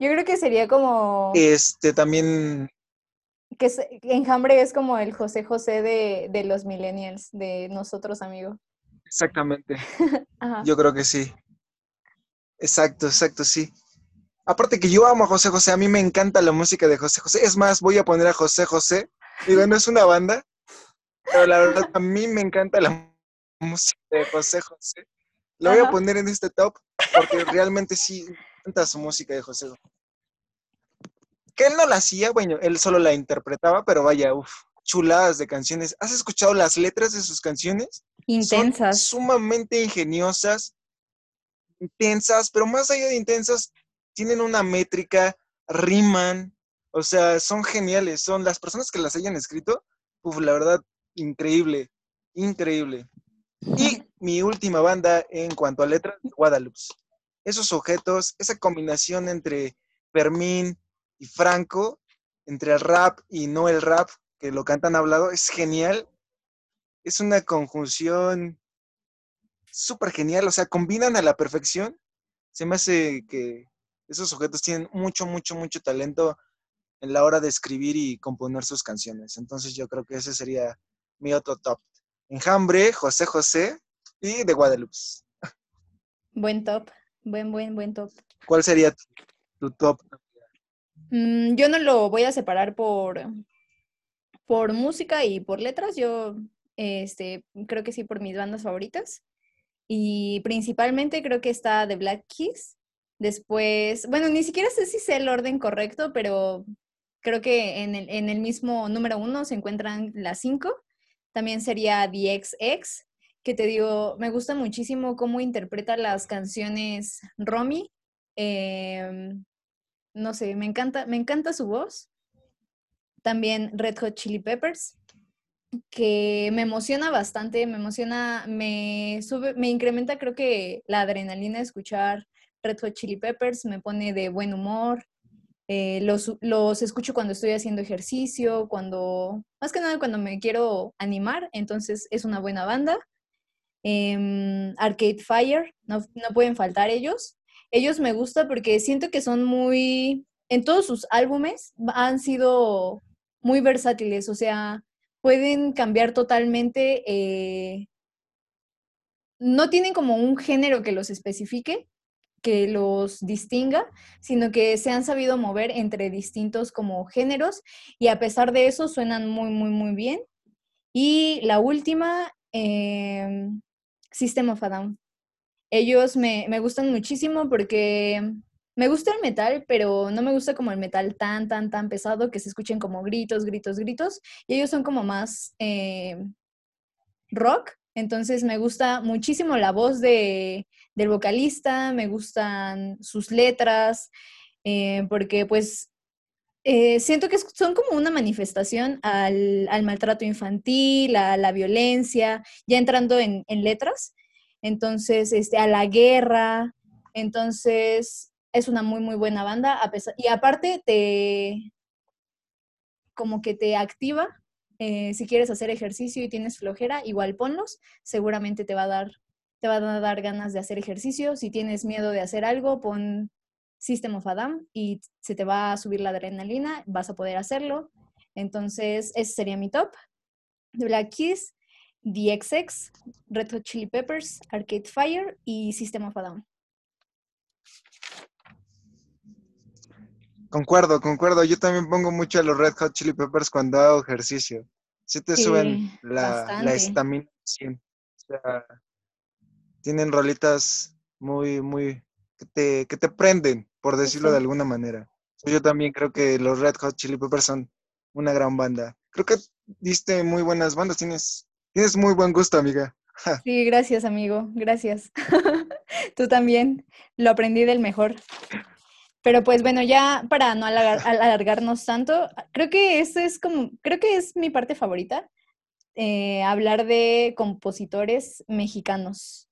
Yo creo que sería como... Este también... Que Enjambre es como el José José de, los millennials, de nosotros, amigo. Exactamente. Yo creo que sí. Exacto, exacto, sí. Aparte que yo amo a José José, a mí me encanta la música de José José. Es más, voy a poner a José José Digo, no es una banda, pero la verdad a mí me encanta la música de José José. Lo voy a poner en este top porque realmente sí me encanta su música de José. Que él no la hacía, bueno, él solo la interpretaba, pero vaya, uff, chuladas de canciones. ¿Has escuchado las letras de sus canciones? Intensas. Son sumamente ingeniosas, intensas, pero más allá de intensas, tienen una métrica, riman, o sea, son geniales. Son las personas que las hayan escrito, uf, la verdad, increíble, increíble. Y mi última banda en cuanto a letras, Guadalupe. Esos objetos, esa combinación entre Fermín y Franco, entre el rap y no el rap, que lo cantan hablado, es genial. Es una conjunción súper genial, o sea, combinan a la perfección. Se me hace que esos sujetos tienen mucho, mucho, mucho talento en la hora de escribir y componer sus canciones. Entonces yo creo que ese sería mi otro top. Enjambre, José José y de Guadalupe. Buen top, buen, buen, buen top. ¿Cuál sería tu, top? Mm, yo no lo voy a separar por, por música y por letras. Yo este, creo que sí por mis bandas favoritas. Y principalmente creo que está The Black Keys. Después, bueno, ni siquiera sé si sé el orden correcto, pero creo que en el, en el mismo número uno se encuentran las cinco. También sería The XX, que te digo, me gusta muchísimo cómo interpreta las canciones Romy. Em, no sé, me encanta, me encanta su voz. También Red Hot Chili Peppers, que me emociona bastante, me emociona, me sube, me incrementa creo que la adrenalina de escuchar Red Hot Chili Peppers, me pone de buen humor. Eh, los, los, escucho cuando estoy haciendo ejercicio, cuando, más que nada cuando me quiero animar, entonces es una buena banda. Em, Arcade Fire, no, no pueden faltar ellos. Ellos me gusta porque siento que son muy, en todos sus álbumes han sido muy versátiles, o sea, pueden cambiar totalmente, eh, no tienen como un género que los especifique, que los distinga, sino que se han sabido mover entre distintos como géneros y a pesar de eso suenan muy, muy, muy bien. Y la última, eh, System of a Down. Ellos me, me gustan muchísimo porque me gusta el metal, pero no me gusta como el metal tan, tan, tan pesado que se escuchen como gritos, gritos, gritos. Y ellos son como más eh, rock. Entonces me gusta muchísimo la voz de, del vocalista, me gustan sus letras, eh, porque pues eh, siento que son como una manifestación al, al maltrato infantil, a la violencia, ya entrando en, en letras. Entonces, este, a la guerra. Entonces, es una muy, muy buena banda. A y aparte, te como que te activa. Eh, si quieres hacer ejercicio y tienes flojera, igual ponlos. Seguramente te va a dar te a dar ganas de hacer ejercicio. Si tienes miedo de hacer algo, pon System of Adam y se te va a subir la adrenalina, vas a poder hacerlo. Entonces, ese sería mi top. Black Keys, The XX, Red Hot Chili Peppers, Arcade Fire y System of a Concuerdo, concuerdo. Yo también pongo mucho a los Red Hot Chili Peppers cuando hago ejercicio. Si te suben la estamina. o sea, tienen rolitas muy, muy, que te, que te prenden, por decirlo de alguna manera. Yo también creo que los Red Hot Chili Peppers son una gran banda. Creo que diste muy buenas bandas, tienes, tienes muy buen gusto, amiga. Sí, gracias, amigo, gracias. Tú también, lo aprendí del mejor. Pero pues bueno, ya para no alargarnos tanto, creo que eso es como, creo que es mi parte favorita, eh, hablar de compositores mexicanos.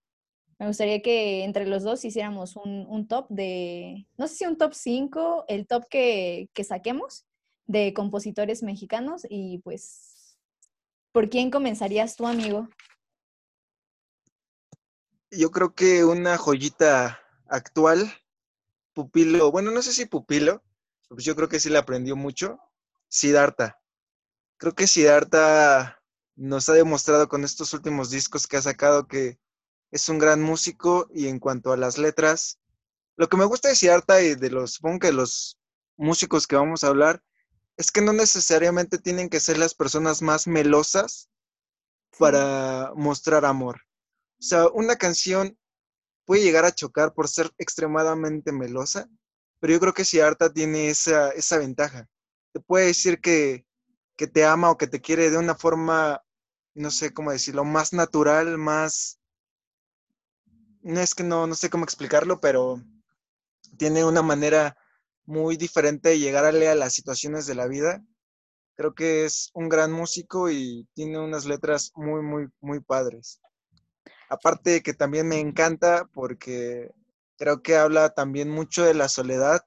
Me gustaría que entre los dos hiciéramos un, top de, no sé si un top 5, el top que, que saquemos de compositores mexicanos y pues, ¿por quién comenzarías tú, amigo? Yo creo que una joyita actual pupilo, bueno, no sé si pupilo, pues yo creo que sí le aprendió mucho, Siddhartha. Creo que Siddhartha nos ha demostrado con estos últimos discos que ha sacado que es un gran músico y en cuanto a las letras, lo que me gusta de Siddhartha y de los, supongo que los músicos que vamos a hablar, es que no necesariamente tienen que ser las personas más melosas para mostrar amor. O sea, una canción puede llegar a chocar por ser extremadamente melosa, pero yo creo que Siddhartha tiene esa, esa ventaja. Te puede decir que, que te ama o que te quiere de una forma no sé cómo decirlo, más natural, más... No es que no, no sé cómo explicarlo, pero tiene una manera muy diferente de llegar a las situaciones de la vida. Creo que es un gran músico y tiene unas letras muy, muy, muy padres. Aparte de que también me encanta porque creo que habla también mucho de la soledad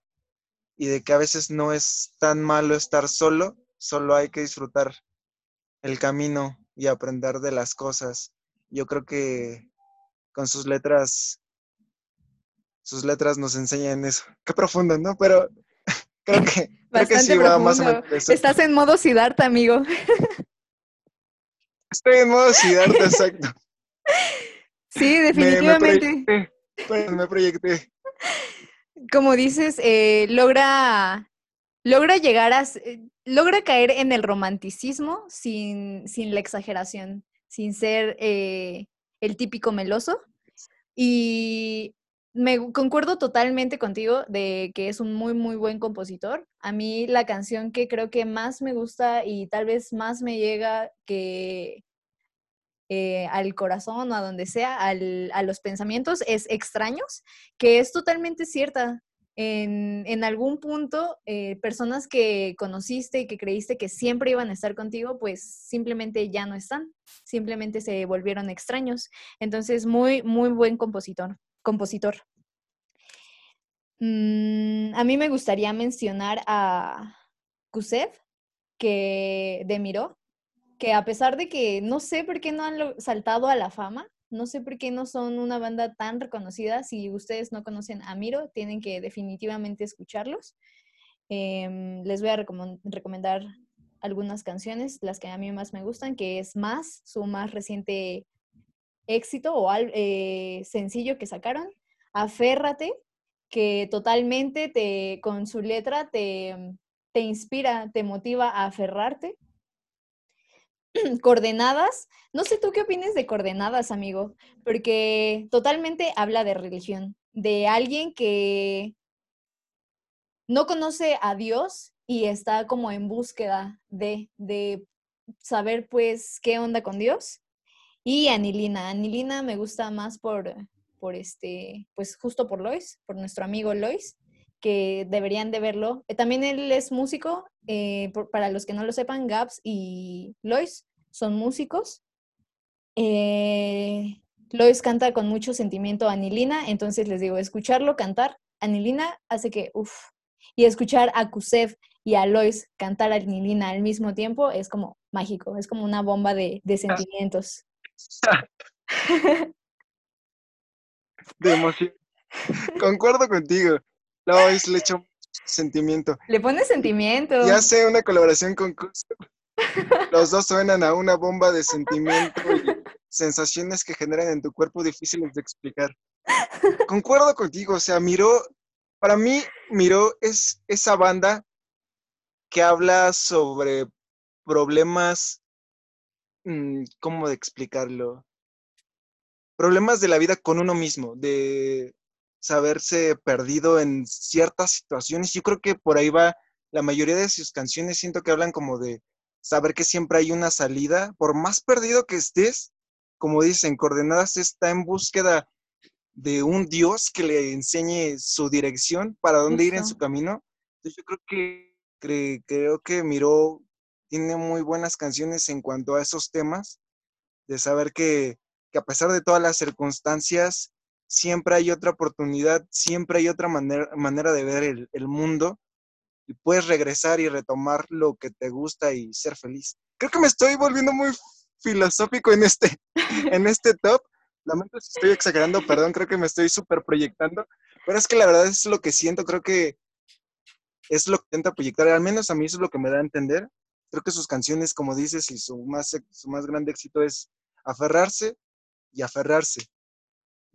y de que a veces no es tan malo estar solo, solo hay que disfrutar el camino y aprender de las cosas. Yo creo que con sus letras, sus letras nos enseñan eso. Qué profundo, ¿no? Pero creo que, creo que sí va más o menos. Estás en modo Siddhartha, amigo. Estoy en modo Siddhartha, exacto. Sí, definitivamente. Me, proyecté, me proyecté. Como dices, eh, logra logra llegar a, logra caer en el romanticismo sin, la exageración, sin ser eh, el típico meloso. Y me concuerdo totalmente contigo de que es un muy, muy buen compositor. A mí la canción que creo que más me gusta y tal vez más me llega que eh, al corazón o a donde sea, a los pensamientos, es Extraños, que es totalmente cierta en, algún punto eh, personas que conociste y que creíste que siempre iban a estar contigo, pues simplemente ya no están, simplemente se volvieron extraños. Entonces, muy, muy buen compositor. compositor. Mm, a mí me gustaría mencionar a Kusev, que de Miró, que a pesar de que no sé por qué no han saltado a la fama, no sé por qué no son una banda tan reconocida. Si ustedes no conocen a Miro, tienen que definitivamente escucharlos. Em, les voy a recomendar algunas canciones, las que a mí más me gustan, que es Más, su más reciente éxito o eh, sencillo que sacaron. Aférrate, que totalmente te, con su letra te, te inspira, te motiva a aferrarte. coordenadas. No sé tú qué opinas de coordenadas, amigo, porque totalmente habla de religión, de alguien que no conoce a Dios y está como en búsqueda de, de saber pues qué onda con Dios. Y Anilina, Anilina me gusta más por, por este, pues justo por Lois, por nuestro amigo Lois, que deberían de verlo. Eh, también él es músico, eh, para los que no lo sepan, Gaps y Lois son músicos. Eh, Lois canta con mucho sentimiento a Anilina, entonces les digo, escucharlo cantar, Anilina hace que, uff, y escuchar a Kusev y a Lois cantar a Anilina al mismo tiempo es como mágico, es como una bomba de, de sentimientos. De emoción. Concuerdo contigo. Lois le echó sentimiento. Le pone sentimiento. Ya sé una colaboración con los dos suenan a una bomba de sentimiento y sensaciones que generan en tu cuerpo difíciles de explicar. Concuerdo contigo, o sea, Miró, para mí, Miró es esa banda que habla sobre problemas, mm, ¿cómo de explicarlo? Problemas de la vida con uno mismo, de saberse perdido en ciertas situaciones. Yo creo que por ahí va la mayoría de sus canciones, siento que hablan como de saber que siempre hay una salida, por más perdido que estés, como dicen, Coordenadas está en búsqueda de un Dios que le enseñe su dirección, para dónde ir en su camino. Entonces yo creo que creo que Miró tiene muy buenas canciones en cuanto a esos temas, de saber que, a pesar de todas las circunstancias, siempre hay otra oportunidad, siempre hay otra manera, manera de ver el, mundo y puedes regresar y retomar lo que te gusta y ser feliz. Creo que me estoy volviendo muy filosófico en este, en este top. Lamento si estoy exagerando, perdón, creo que me estoy súper proyectando, pero es que la verdad es lo que siento, creo que es lo que intenta proyectar, al menos a mí eso es lo que me da a entender. Creo que sus canciones, como dices, y su más, su más grande éxito es aferrarse y aferrarse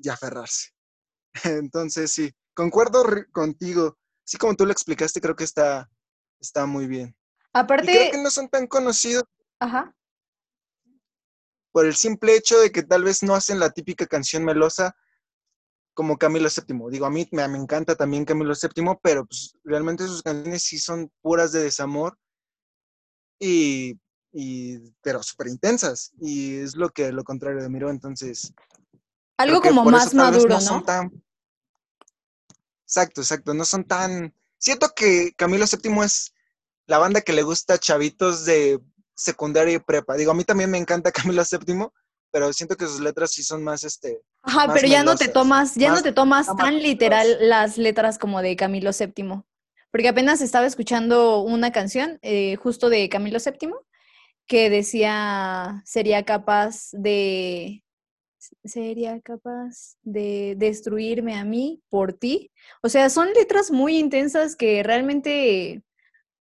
y aferrarse. Entonces, sí, concuerdo contigo así como tú lo explicaste, creo que está, está muy bien. Aparte. creo que no son tan conocidos. Ajá. Por el simple hecho de que tal vez no hacen la típica canción melosa como Camilo VII. Digo, a mí me, encanta también Camilo VII, pero pues realmente sus canciones sí son puras de desamor. Y y, pero súper intensas. Y es lo que lo contrario de Miro, entonces. Algo como más maduro, ¿no? Exacto, exacto. No son tan. Siento que Camilo VII es la banda que le gusta chavitos de secundaria y prepa. Digo, a mí también me encanta Camilo VII, pero siento que sus letras sí son más este. Ajá, pero ya no te tomas, ya no te tomas tan literal las letras como de Camilo VII. Porque apenas estaba escuchando una canción eh, justo de Camilo VII que decía sería capaz de sería capaz de destruirme a mí por ti. O sea, son letras muy intensas que realmente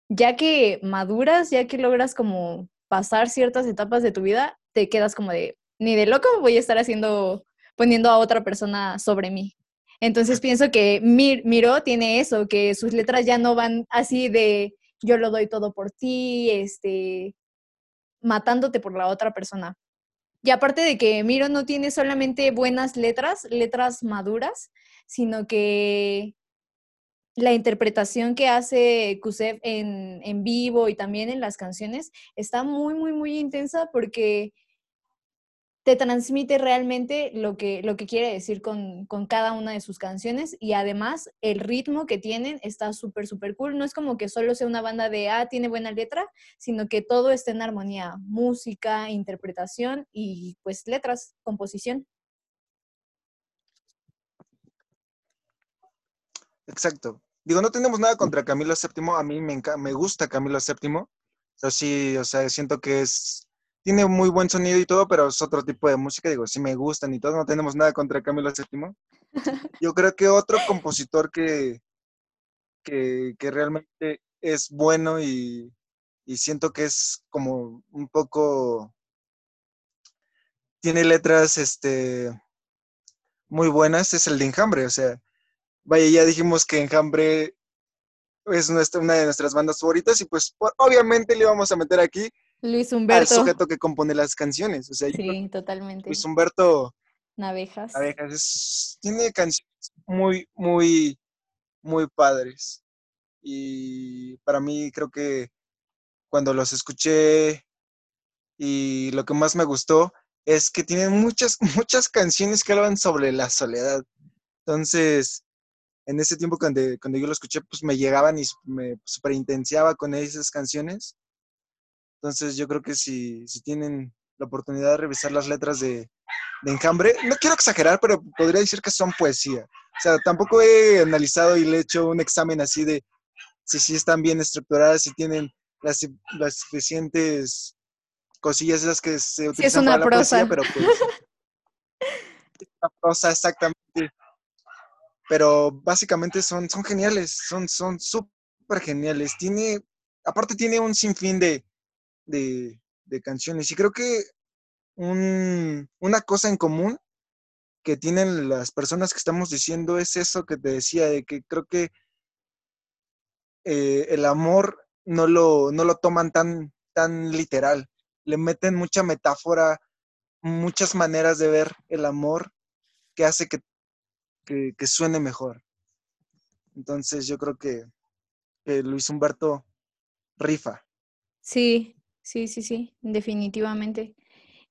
ya que maduras, ya que logras como pasar ciertas etapas de tu vida, te quedas como de ni de loco voy a estar haciendo poniendo a otra persona sobre mí. Entonces pienso que Mir Miro tiene eso, que sus letras ya no van así de yo lo doy todo por ti, este, matándote por la otra persona. Y aparte de que Miro no tiene solamente buenas letras, letras maduras, sino que la interpretación que hace Kusev en, en vivo y también en las canciones está muy, muy, muy intensa porque te transmite realmente lo que, lo que quiere decir con, cada una de sus canciones y además el ritmo que tienen está súper, súper cool. No es como que solo sea una banda de, ah, tiene buena letra, sino que todo está en armonía, música, interpretación y pues letras, composición. Exacto. Digo, no tenemos nada contra Camilo VII, a mí me, me gusta Camilo VII, pero sí, o sea, siento que es tiene muy buen sonido y todo, pero es otro tipo de música. Digo, sí me gustan y todo, no tenemos nada contra Camilo VII. Yo creo que otro compositor que, que, realmente es bueno y, siento que es como un poco. Tiene letras este, muy buenas, es el de Enjambre. O sea, vaya, ya dijimos que Enjambre es nuestra, una de nuestras bandas favoritas y pues obviamente le vamos a meter aquí Luis Humberto. Al sujeto que compone las canciones. O sea, sí, totalmente. Luis Humberto. Navejas. Navejas. tiene canciones muy, muy, muy padres. Y para mí creo que cuando los escuché y lo que más me gustó es que tienen muchas, muchas canciones que hablan sobre la soledad. Entonces, en ese tiempo cuando, cuando yo lo escuché, pues me llegaban y me superintenciaba con esas canciones. Entonces yo creo que si, si tienen la oportunidad de revisar las letras de, de, Enjambre, no quiero exagerar, pero podría decir que son poesía. O sea, tampoco he analizado y le he hecho un examen así de si, si están bien estructuradas, si tienen las, las suficientes cosillas esas que se utilizan es una para la prosa. poesía, pero pues... una prosa, exactamente. Pero básicamente son, son geniales, son súper geniales. Tiene, aparte tiene un sinfín de, de, canciones. Y creo que una cosa en común que tienen las personas que estamos diciendo es eso que te decía, de que creo que eh, el amor no lo, no lo toman tan, tan literal. Le meten mucha metáfora, muchas maneras de ver el amor que hace que, que, suene mejor. Entonces yo creo que, que Luis Humberto rifa. Sí, Sí, sí, sí, definitivamente.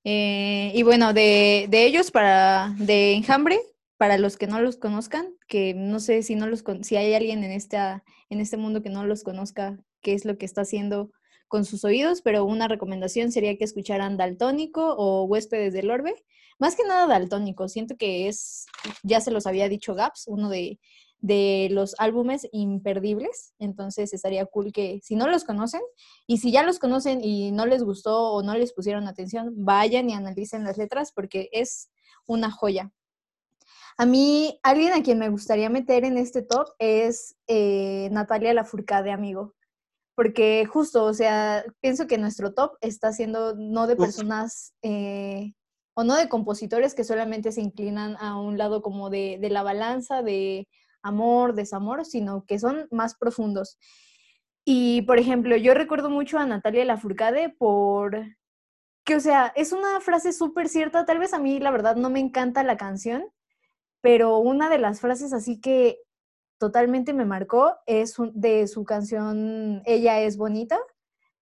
Eh, y bueno, de, de, ellos para, de Enjambre, para los que no los conozcan, que no sé si no los si hay alguien en esta, en este mundo que no los conozca, qué es lo que está haciendo con sus oídos, pero una recomendación sería que escucharan Daltónico o Huéspedes del Orbe. Más que nada Daltónico, siento que es, ya se los había dicho Gaps, uno de, de los álbumes imperdibles. Entonces estaría cool que si no los conocen y si ya los conocen y no les gustó o no les pusieron atención, vayan y analicen las letras porque es una joya. A mí, alguien a quien me gustaría meter en este top es eh, Natalia Lafourcade, amigo. Porque justo, o sea, pienso que nuestro top está siendo no de personas eh, o no de compositores que solamente se inclinan a un lado como de, de la balanza, de amor, desamor, sino que son más profundos. Y, por ejemplo, yo recuerdo mucho a Natalia Lafourcade por que, o sea, es una frase súper cierta, tal vez a mí la verdad no me encanta la canción, pero una de las frases así que totalmente me marcó es de su canción Ella es bonita,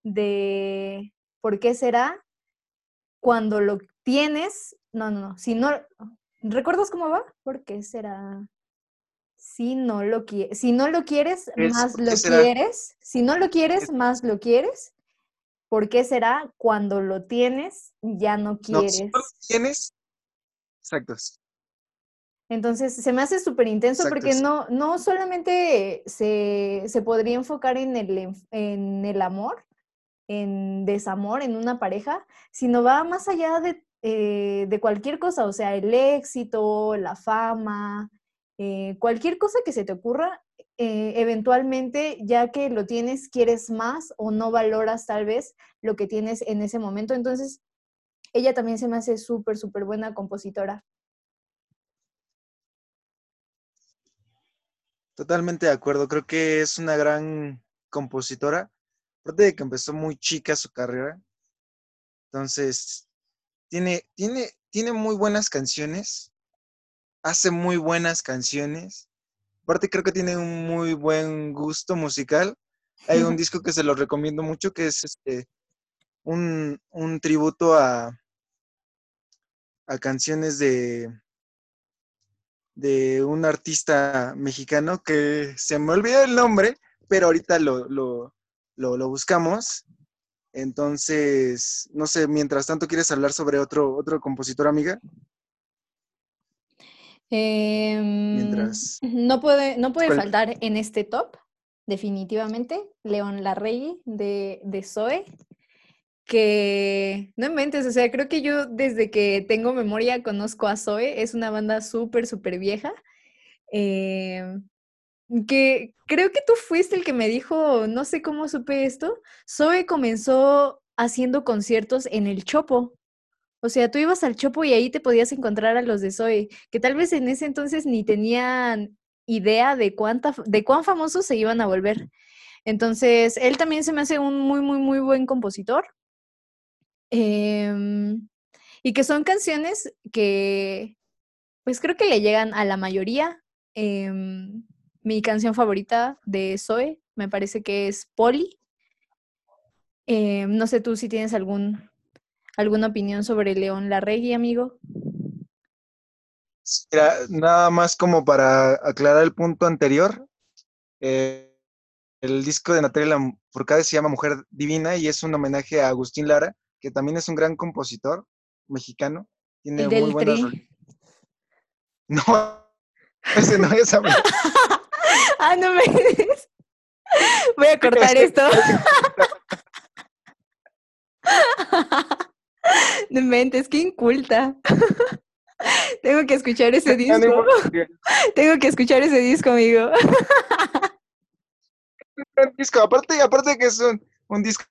de ¿por qué será cuando lo tienes? No, no, no, si no, ¿recuerdas cómo va? ¿Por qué será? Si no lo, quieres, si no lo quieres, más lo quieres. Si no lo quieres, más lo quieres. ¿Por qué será cuando lo tienes, ya no quieres? No, tienes, exacto. Entonces, se me hace súper intenso porque no, no solamente se, se, podría enfocar en el, en el amor, en desamor, en una pareja, sino va más allá de, eh, de cualquier cosa, o sea, el éxito, la fama, eh, cualquier cosa que se te ocurra, eh, eventualmente, ya que lo tienes, quieres más o no valoras tal vez lo que tienes en ese momento. Entonces, ella también se me hace súper, súper buena compositora. Totalmente de acuerdo, creo que es una gran compositora, aparte de que empezó muy chica su carrera, entonces tiene, tiene, tiene muy buenas canciones, hace muy buenas canciones, aparte creo que tiene un muy buen gusto musical, hay un disco que se lo recomiendo mucho que es este un, un tributo a, a canciones de, de un artista mexicano que se me olvidó el nombre, pero ahorita lo, lo, buscamos. Entonces, no sé, mientras tanto, ¿quieres hablar sobre otro, otro compositor, amiga? Em, no puede, no puede faltar en este top, definitivamente, León Larregui de, de Zoe que no inventes, o sea, creo que yo desde que tengo memoria conozco a Zoe, es una banda súper, súper vieja, eh, que creo que tú fuiste el que me dijo, no sé cómo supe esto, Zoe comenzó haciendo conciertos en el Chopo. O sea, tú ibas al Chopo y ahí te podías encontrar a los de Zoe, que tal vez en ese entonces ni tenían idea de cuánta, de cuán famosos se iban a volver. Entonces, él también se me hace un muy, muy, muy buen compositor. Em, y que son canciones que, pues creo que le llegan a la mayoría. Em, mi canción favorita de Zoe me parece que es Polly. Em, no sé tú si tienes algún, alguna opinión sobre León Larregui, amigo. nada más como para aclarar el punto anterior. Eh, el disco de Natalia Furcade se llama Mujer Divina y es un homenaje a Agustín Lara, que también es un gran compositor mexicano. Tiene muy buenas. No, ese no es ah, no me. Voy a cortar esto. no mentes, qué inculta. Tengo que escuchar ese disco. Tengo que escuchar ese disco, amigo. disco, aparte, aparte que es un, un disco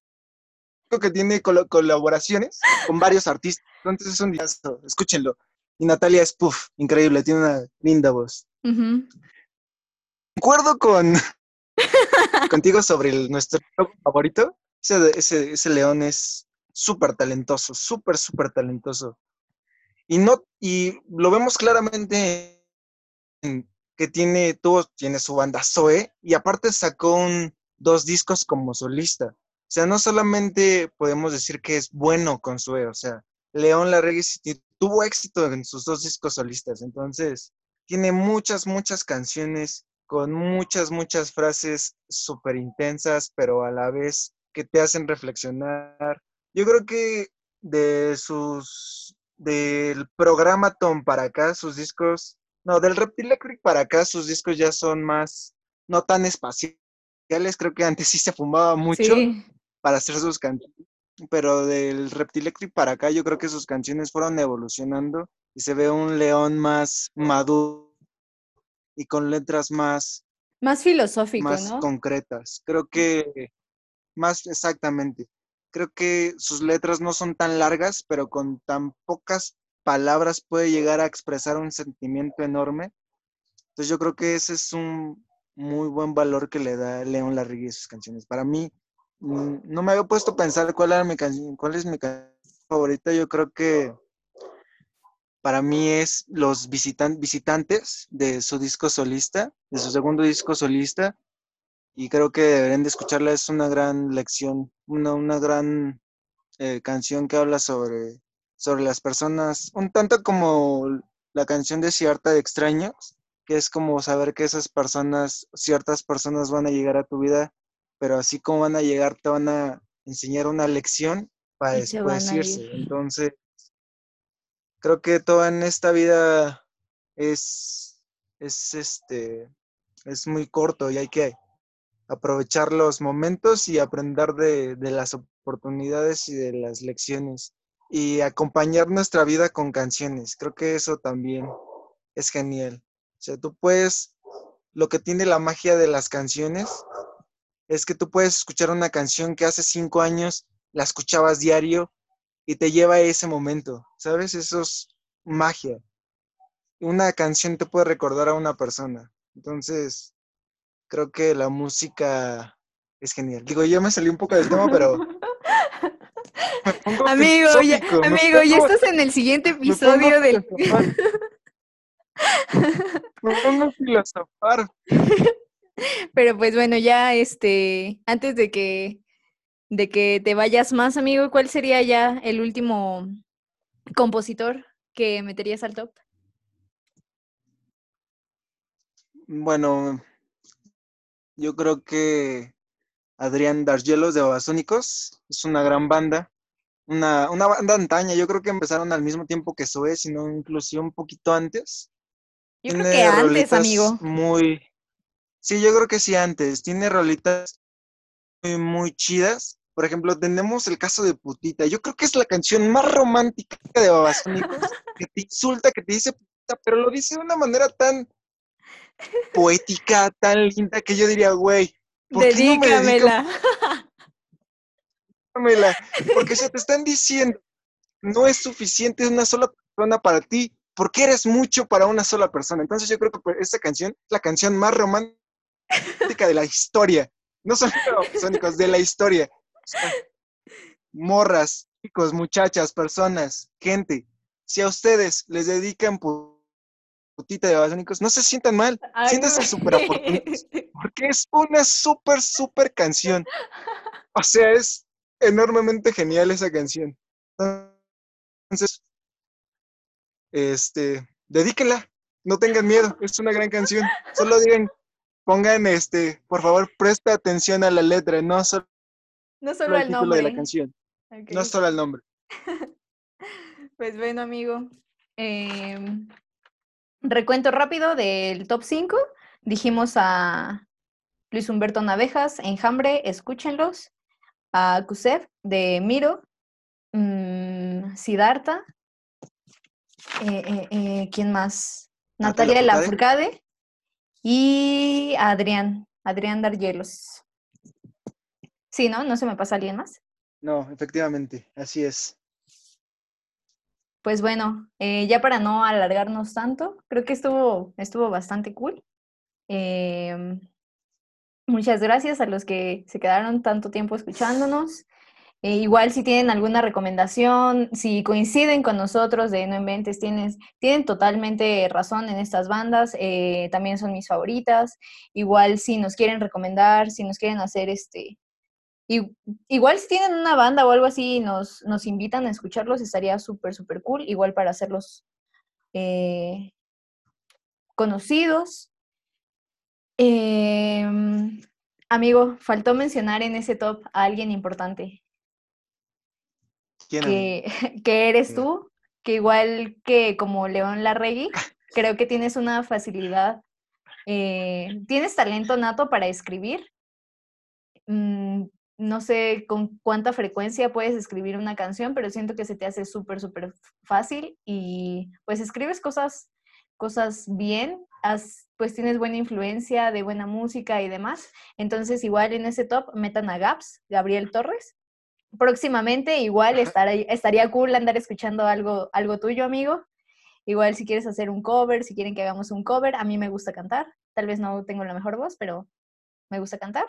que tiene colaboraciones con varios artistas. Entonces es un disco, escúchenlo. Y Natalia es puff, increíble, tiene una linda voz. Concuerdo con contigo sobre nuestro favorito. Ese, ese, león es súper talentoso, súper, súper talentoso. Y no, y lo vemos claramente que tiene, tuvo, tiene su banda Zoe, y aparte sacó un, dos discos como solista. O sea, no solamente podemos decir que es bueno con Sue, o sea, León Larregui tuvo éxito en sus dos discos solistas, entonces tiene muchas, muchas canciones con muchas, muchas frases súper intensas, pero a la vez que te hacen reflexionar. Yo creo que de sus, del programa Tom para acá, sus discos, no, del Reptilectric para acá, sus discos ya son más, no tan espaciales, creo que antes sí se fumaba mucho, para hacer sus canciones. Pero del Reptilectric para acá, yo creo que sus canciones fueron evolucionando y se ve un león más maduro y con letras más. Más filosófico, más concretas. Creo que. Más exactamente. Creo que sus letras no son tan largas, pero con tan pocas palabras puede llegar a expresar un sentimiento enorme. Entonces yo creo que ese es un muy buen valor que le da León Larregui a sus canciones. Para mí, no me había puesto a pensar cuál era mi canción, cuál es mi canción favorita. Yo creo que para mí es los visitantes de su disco solista, de su segundo disco solista. Y creo que deberían de escucharla. Es una gran lección, una, una gran eh, canción que habla sobre, sobre las personas, un tanto como la canción de Cierta de Extraños, que es como saber que esas personas, ciertas personas van a llegar a tu vida, pero así como van a llegar, te van a enseñar una lección para después irse. Entonces, creo que todo en esta vida es, es, este, es muy corto y hay que aprovechar los momentos y aprender de, de las oportunidades y de las lecciones y acompañar nuestra vida con canciones. Creo que eso también es genial. O sea, tú puedes, lo que tiene la magia de las canciones es que tú puedes escuchar una canción que hace cinco años la escuchabas diario y te lleva a ese momento, ¿sabes? Eso es magia. Una canción te puede recordar a una persona. Entonces, creo que la música es genial. Digo, yo me salí un poco del tema, pero... amigo, ya, amigo, ya estás en el siguiente episodio del... me pongo a filosofar. Pero pues bueno, ya este, antes de que de que te vayas más, amigo, ¿cuál sería ya el último compositor que meterías al top? Bueno, yo creo que Adrián Dargelos de Babasónicos es una gran banda, una, una banda antaña, yo creo que empezaron al mismo tiempo que Zoe, sino inclusive un poquito antes. Yo creo que antes, amigo. Muy, sí, yo creo que sí antes. Tiene rolitas muy, muy chidas. Por ejemplo, tenemos el caso de Putita. Yo creo que es la canción más romántica de Babasónicos, que te insulta, que te dice putita, pero lo dice de una manera tan poética, tan linda, que yo diría, güey, ¿por Dedícamela. porque se te están diciendo, no es suficiente una sola persona para ti, porque eres mucho para una sola persona. Entonces yo creo que pues, esta canción es la canción más romántica de la historia. No solo sónicos, de la historia. morras, chicos, muchachas, personas, gente, si a ustedes les dedican putita de basónicos, no se sientan mal, siéntanse súper oportunos, porque es una súper, súper canción. O sea, es enormemente genial esa canción. Entonces, este, dedíquenla, no tengan miedo, es una gran canción. Solo digan, pongan, este, por favor, presta atención a la letra, no solo, no solo el nombre de la canción, no solo el nombre. pues bueno, amigo, em, recuento rápido del top 5. Dijimos a Luis Humberto Navejas, Enjambre, escúchenlos. A Kusev de Miro, um, Siddhartha, eh, eh, eh, ¿quién más? Natalia de la Furcade y Adrián, Adrián Dargelos. Sí, ¿no? ¿No se me pasa alguien más? No, efectivamente, así es. Pues bueno, ya para no alargarnos tanto, creo que estuvo, estuvo bastante cool. Em, muchas gracias a los que se quedaron tanto tiempo escuchándonos. Eh, igual si tienen alguna recomendación, si coinciden con nosotros de No Inventes, tienen, tienen totalmente razón en estas bandas, eh, también son mis favoritas. Igual si nos quieren recomendar, si nos quieren hacer este... igual si tienen una banda o algo así y nos, nos invitan a escucharlos, estaría súper, súper cool, igual para hacerlos eh, conocidos. Em, amigo, faltó mencionar en ese top a alguien importante. que, que, eres tú, que igual que como León Larregui, creo que tienes una facilidad, eh, tienes talento nato para escribir. Mm, no sé con cuánta frecuencia puedes escribir una canción, pero siento que se te hace súper, súper fácil y pues escribes cosas, cosas bien, pues tienes buena influencia de buena música y demás. Entonces igual en ese top metan a Gaps, Gabriel Torres, próximamente igual estaría cool andar escuchando algo, algo tuyo, amigo. Igual si quieres hacer un cover, si quieren que hagamos un cover, a mí me gusta cantar. Tal vez no tengo la mejor voz, pero me gusta cantar.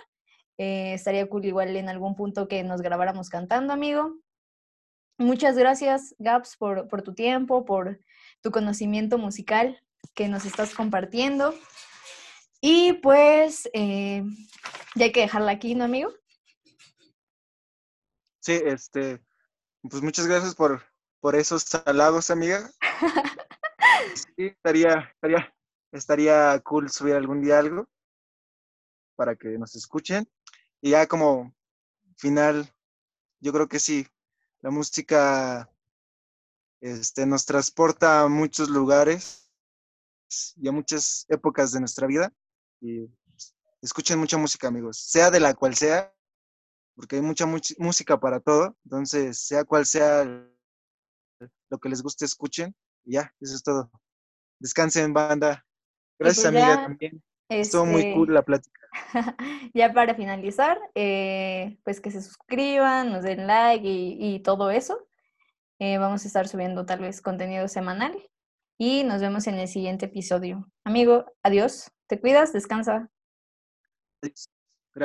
Eh, estaría cool igual en algún punto que nos grabáramos cantando, amigo. Muchas gracias, Gaps, por, por tu tiempo, por tu conocimiento musical que nos estás compartiendo. Y pues, eh, ya hay que dejarla aquí, ¿no, amigo? Sí, este, Pues muchas gracias por, por esos halagos, amiga. Sí, estaría, estaría, estaría cool subir algún día algo para que nos escuchen. Y ya como final, yo creo que sí, la música este, nos transporta a muchos lugares y a muchas épocas de nuestra vida. Y pues, escuchen mucha música, amigos, sea de la cual sea, porque hay mucha música para todo. Entonces, sea cual sea lo que les guste, escuchen. Y ya, eso es todo. Descansen, banda. Gracias, pues amiga, también. Estuvo muy este, cool la plática. ya para finalizar, eh, pues que se suscriban, nos den like y, todo eso. Eh, vamos a estar subiendo tal vez contenido semanal y nos vemos en el siguiente episodio. Amigo, adiós. Te cuidas, descansa. Adiós.